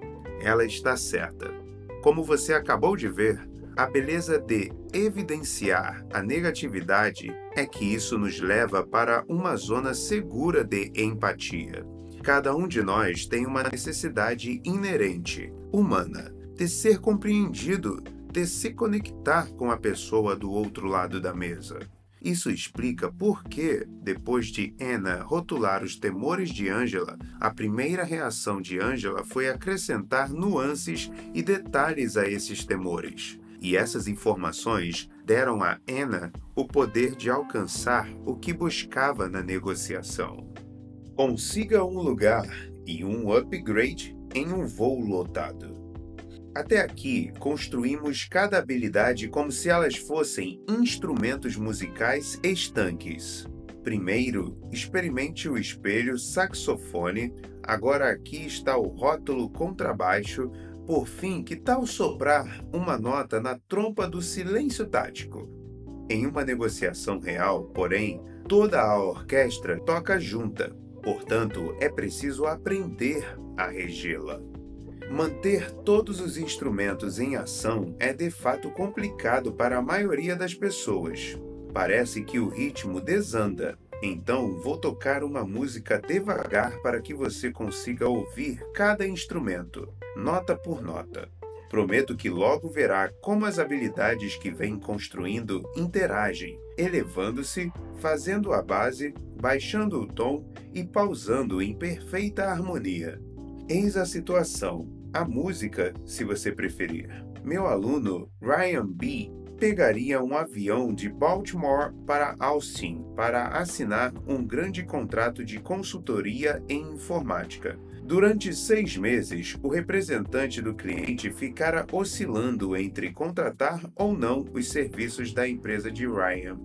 Ela está certa. Como você acabou de ver, a beleza de evidenciar a negatividade é que isso nos leva para uma zona segura de empatia. Cada um de nós tem uma necessidade inerente, humana, de ser compreendido, de se conectar com a pessoa do outro lado da mesa. Isso explica por que, depois de Anna rotular os temores de Angela, a primeira reação de Angela foi acrescentar nuances e detalhes a esses temores. E essas informações deram a Anna o poder de alcançar o que buscava na negociação. Consiga um lugar e um upgrade em um voo lotado. Até aqui, construímos cada habilidade como se elas fossem instrumentos musicais estanques. Primeiro, experimente o espelho saxofone. Agora aqui está o rótulo contrabaixo por fim, que tal soprar uma nota na trompa do silêncio tático? Em uma negociação real, porém, toda a orquestra toca junta, portanto, é preciso aprender a regê-la. Manter todos os instrumentos em ação é de fato complicado para a maioria das pessoas. Parece que o ritmo desanda, então vou tocar uma música devagar para que você consiga ouvir cada instrumento, nota por nota. Prometo que logo verá como as habilidades que vem construindo interagem, elevando-se, fazendo a base, baixando o tom e pausando em perfeita harmonia. Eis a situação, a música, se você preferir. Meu aluno Ryan B pegaria um avião de Baltimore para Austin para assinar um grande contrato de consultoria em informática. Durante seis meses, o representante do cliente ficara oscilando entre contratar ou não os serviços da empresa de Ryan.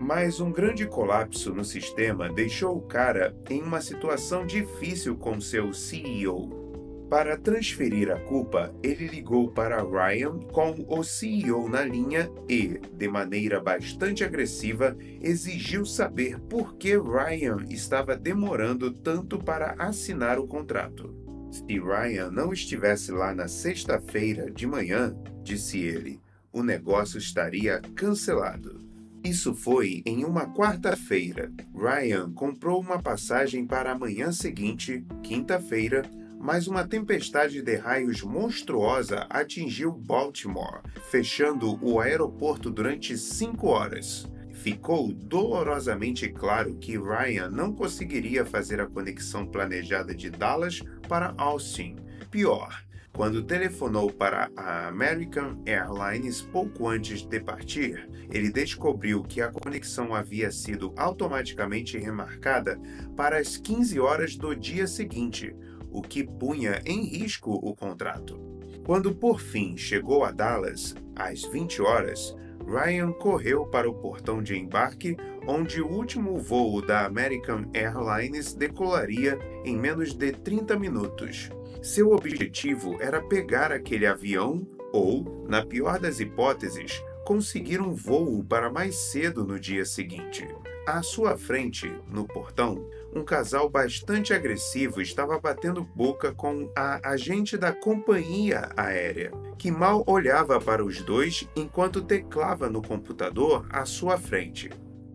Mas um grande colapso no sistema deixou o cara em uma situação difícil com seu CEO. Para transferir a culpa, ele ligou para Ryan com o CEO na linha e, de maneira bastante agressiva, exigiu saber por que Ryan estava demorando tanto para assinar o contrato. Se Ryan não estivesse lá na sexta-feira de manhã, disse ele, o negócio estaria cancelado. Isso foi em uma quarta-feira. Ryan comprou uma passagem para a manhã seguinte, quinta-feira, mas uma tempestade de raios monstruosa atingiu Baltimore, fechando o aeroporto durante cinco horas. Ficou dolorosamente claro que Ryan não conseguiria fazer a conexão planejada de Dallas para Austin. Pior, quando telefonou para a American Airlines pouco antes de partir, ele descobriu que a conexão havia sido automaticamente remarcada para as 15 horas do dia seguinte, o que punha em risco o contrato. Quando por fim chegou a Dallas, às 20 horas, Ryan correu para o portão de embarque, onde o último voo da American Airlines decolaria em menos de 30 minutos. Seu objetivo era pegar aquele avião ou, na pior das hipóteses, conseguir um voo para mais cedo no dia seguinte. À sua frente, no portão, um casal bastante agressivo estava batendo boca com a agente da companhia aérea, que mal olhava para os dois enquanto teclava no computador à sua frente.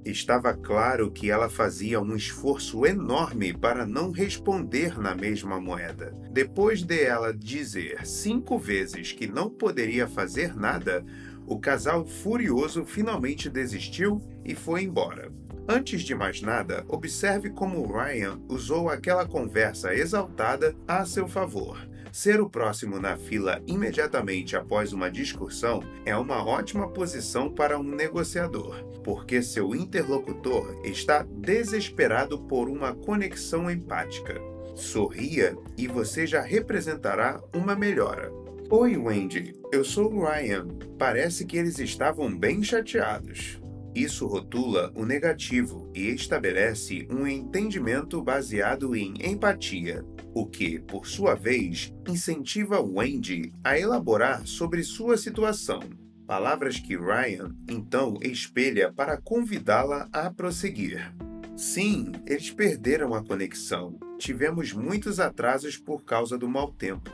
Estava claro que ela fazia um esforço enorme para não responder na mesma moeda. Depois de ela dizer cinco vezes que não poderia fazer nada, o casal furioso finalmente desistiu e foi embora. Antes de mais nada, observe como Ryan usou aquela conversa exaltada a seu favor. Ser o próximo na fila imediatamente após uma discussão é uma ótima posição para um negociador, porque seu interlocutor está desesperado por uma conexão empática. Sorria e você já representará uma melhora. Oi, Wendy. Eu sou o Ryan. Parece que eles estavam bem chateados. Isso rotula o negativo e estabelece um entendimento baseado em empatia, o que, por sua vez, incentiva Wendy a elaborar sobre sua situação. Palavras que Ryan então espelha para convidá-la a prosseguir. Sim, eles perderam a conexão. Tivemos muitos atrasos por causa do mau tempo.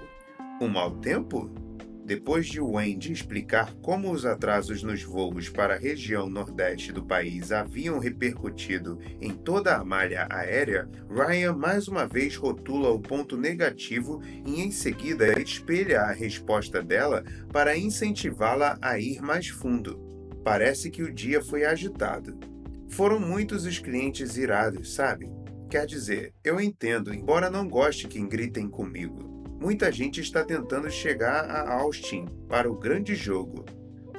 O mau tempo? Depois de Wendy explicar como os atrasos nos voos para a região nordeste do país haviam repercutido em toda a malha aérea, Ryan mais uma vez rotula o ponto negativo e em seguida espelha a resposta dela para incentivá-la a ir mais fundo. Parece que o dia foi agitado. Foram muitos os clientes irados, sabe? Quer dizer, eu entendo, embora não goste que gritem comigo. Muita gente está tentando chegar a Austin para o grande jogo.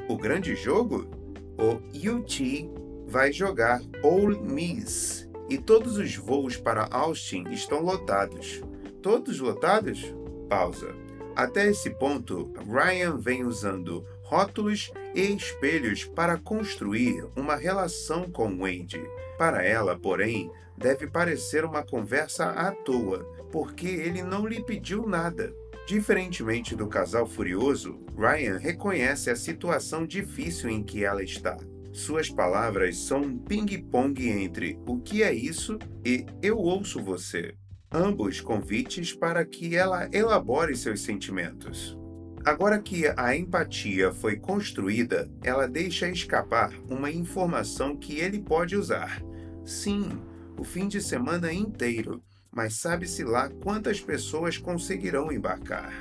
O grande jogo? O UT vai jogar Ole Miss e todos os voos para Austin estão lotados. Todos lotados? Pausa. Até esse ponto, Ryan vem usando rótulos e espelhos para construir uma relação com Wendy. Para ela, porém, deve parecer uma conversa à toa, porque ele não lhe pediu nada. Diferentemente do casal furioso, Ryan reconhece a situação difícil em que ela está. Suas palavras são um ping-pong entre o que é isso e eu ouço você. Ambos convites para que ela elabore seus sentimentos. Agora que a empatia foi construída, ela deixa escapar uma informação que ele pode usar. Sim, o fim de semana inteiro, mas sabe-se lá quantas pessoas conseguirão embarcar.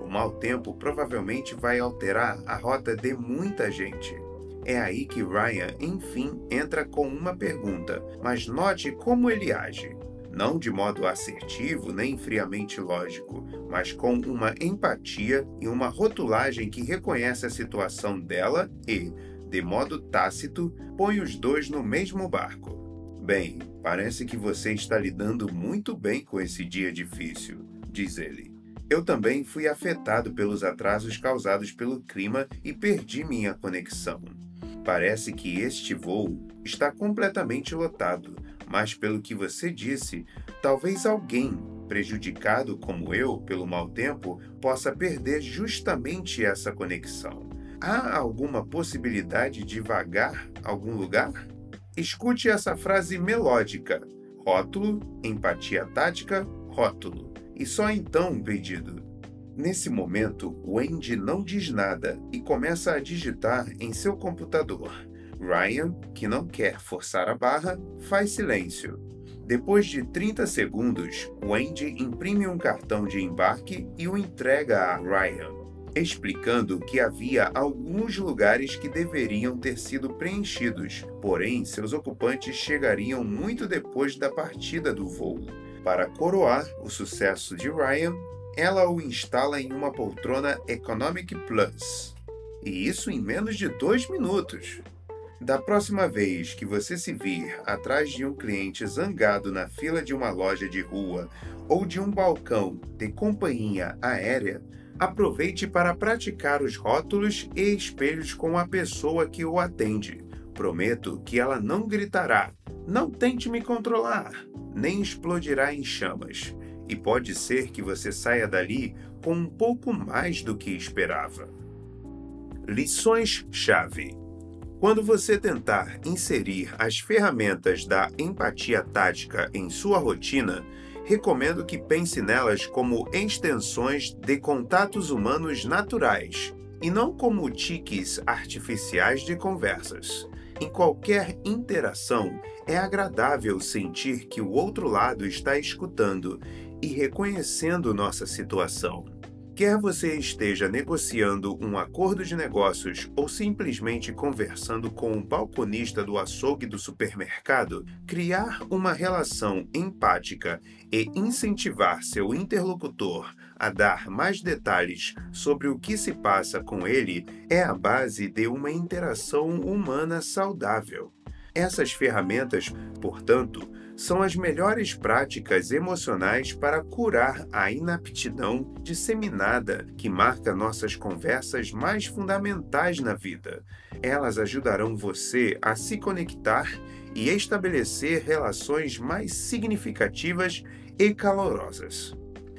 O mau tempo provavelmente vai alterar a rota de muita gente. É aí que Ryan, enfim, entra com uma pergunta, mas note como ele age. Não de modo assertivo nem friamente lógico, mas com uma empatia e uma rotulagem que reconhece a situação dela e, de modo tácito, põe os dois no mesmo barco. Bem, parece que você está lidando muito bem com esse dia difícil. diz ele. Eu também fui afetado pelos atrasos causados pelo clima e perdi minha conexão. Parece que este voo está completamente lotado, mas pelo que você disse, talvez alguém, prejudicado como eu pelo mau tempo, possa perder justamente essa conexão. Há alguma possibilidade de vagar algum lugar? Escute essa frase melódica: rótulo, empatia tática, rótulo. E só então pedido. Nesse momento, Wendy não diz nada e começa a digitar em seu computador. Ryan, que não quer forçar a barra, faz silêncio. Depois de 30 segundos, Wendy imprime um cartão de embarque e o entrega a Ryan, explicando que havia alguns lugares que deveriam ter sido preenchidos, porém seus ocupantes chegariam muito depois da partida do voo. Para coroar o sucesso de Ryan, ela o instala em uma poltrona Economic Plus. E isso em menos de dois minutos. Da próxima vez que você se vir atrás de um cliente zangado na fila de uma loja de rua ou de um balcão de companhia aérea, aproveite para praticar os rótulos e espelhos com a pessoa que o atende. Prometo que ela não gritará, não tente me controlar, nem explodirá em chamas e pode ser que você saia dali com um pouco mais do que esperava. Lições-chave: Quando você tentar inserir as ferramentas da empatia tática em sua rotina, recomendo que pense nelas como extensões de contatos humanos naturais e não como tiques artificiais de conversas. Em qualquer interação, é agradável sentir que o outro lado está escutando e reconhecendo nossa situação. Quer você esteja negociando um acordo de negócios ou simplesmente conversando com o balconista do açougue do supermercado, criar uma relação empática e incentivar seu interlocutor a dar mais detalhes sobre o que se passa com ele é a base de uma interação humana saudável. Essas ferramentas, portanto, são as melhores práticas emocionais para curar a inaptidão disseminada que marca nossas conversas mais fundamentais na vida. Elas ajudarão você a se conectar e estabelecer relações mais significativas e calorosas.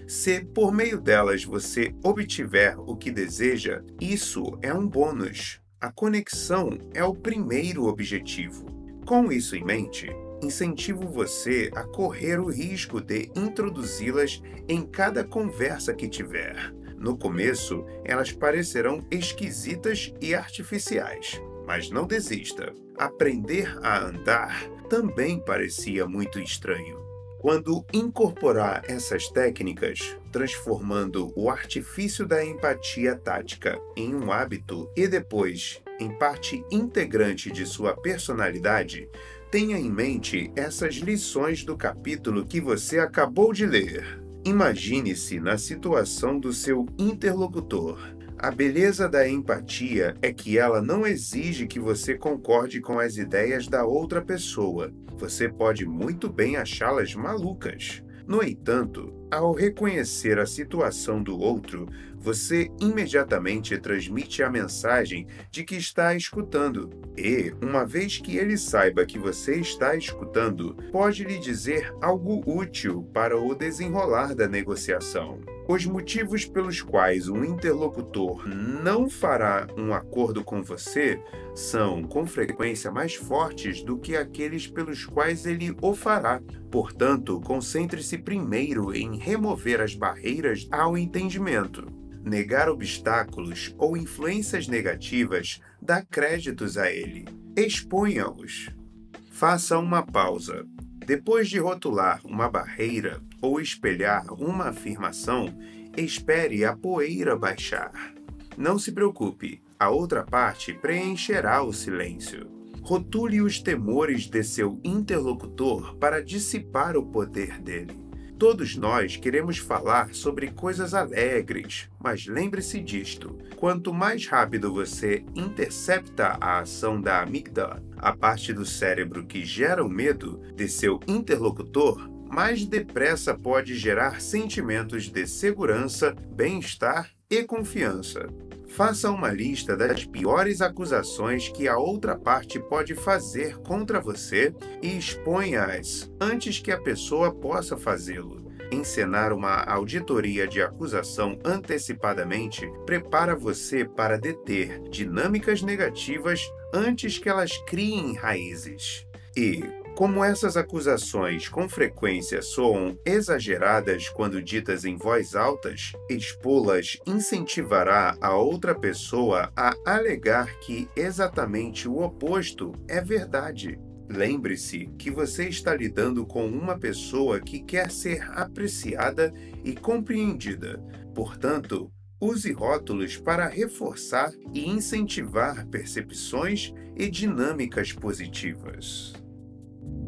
Se por meio delas você obtiver o que deseja, isso é um bônus. A conexão é o primeiro objetivo. Com isso em mente, incentivo você a correr o risco de introduzi-las em cada conversa que tiver. No começo, elas parecerão esquisitas e artificiais, mas não desista. Aprender a andar também parecia muito estranho. Quando incorporar essas técnicas, transformando o artifício da empatia tática em um hábito e depois em parte integrante de sua personalidade, Tenha em mente essas lições do capítulo que você acabou de ler. Imagine-se na situação do seu interlocutor. A beleza da empatia é que ela não exige que você concorde com as ideias da outra pessoa. Você pode muito bem achá-las malucas. No entanto, ao reconhecer a situação do outro, você imediatamente transmite a mensagem de que está escutando. E, uma vez que ele saiba que você está escutando, pode lhe dizer algo útil para o desenrolar da negociação. Os motivos pelos quais um interlocutor não fará um acordo com você são, com frequência, mais fortes do que aqueles pelos quais ele o fará. Portanto, concentre-se primeiro em remover as barreiras ao entendimento negar obstáculos ou influências negativas dá créditos a ele. Exponha-os. Faça uma pausa. Depois de rotular uma barreira ou espelhar uma afirmação, espere a poeira baixar. Não se preocupe, a outra parte preencherá o silêncio. Rotule os temores de seu interlocutor para dissipar o poder dele. Todos nós queremos falar sobre coisas alegres, mas lembre-se disto: quanto mais rápido você intercepta a ação da amígdala, a parte do cérebro que gera o medo de seu interlocutor, mais depressa pode gerar sentimentos de segurança, bem-estar e confiança. Faça uma lista das piores acusações que a outra parte pode fazer contra você e exponha-as antes que a pessoa possa fazê-lo. Encenar uma auditoria de acusação antecipadamente prepara você para deter dinâmicas negativas antes que elas criem raízes. E, como essas acusações com frequência soam exageradas quando ditas em voz altas, expô-las incentivará a outra pessoa a alegar que exatamente o oposto é verdade. Lembre-se que você está lidando com uma pessoa que quer ser apreciada e compreendida. Portanto, use rótulos para reforçar e incentivar percepções e dinâmicas positivas.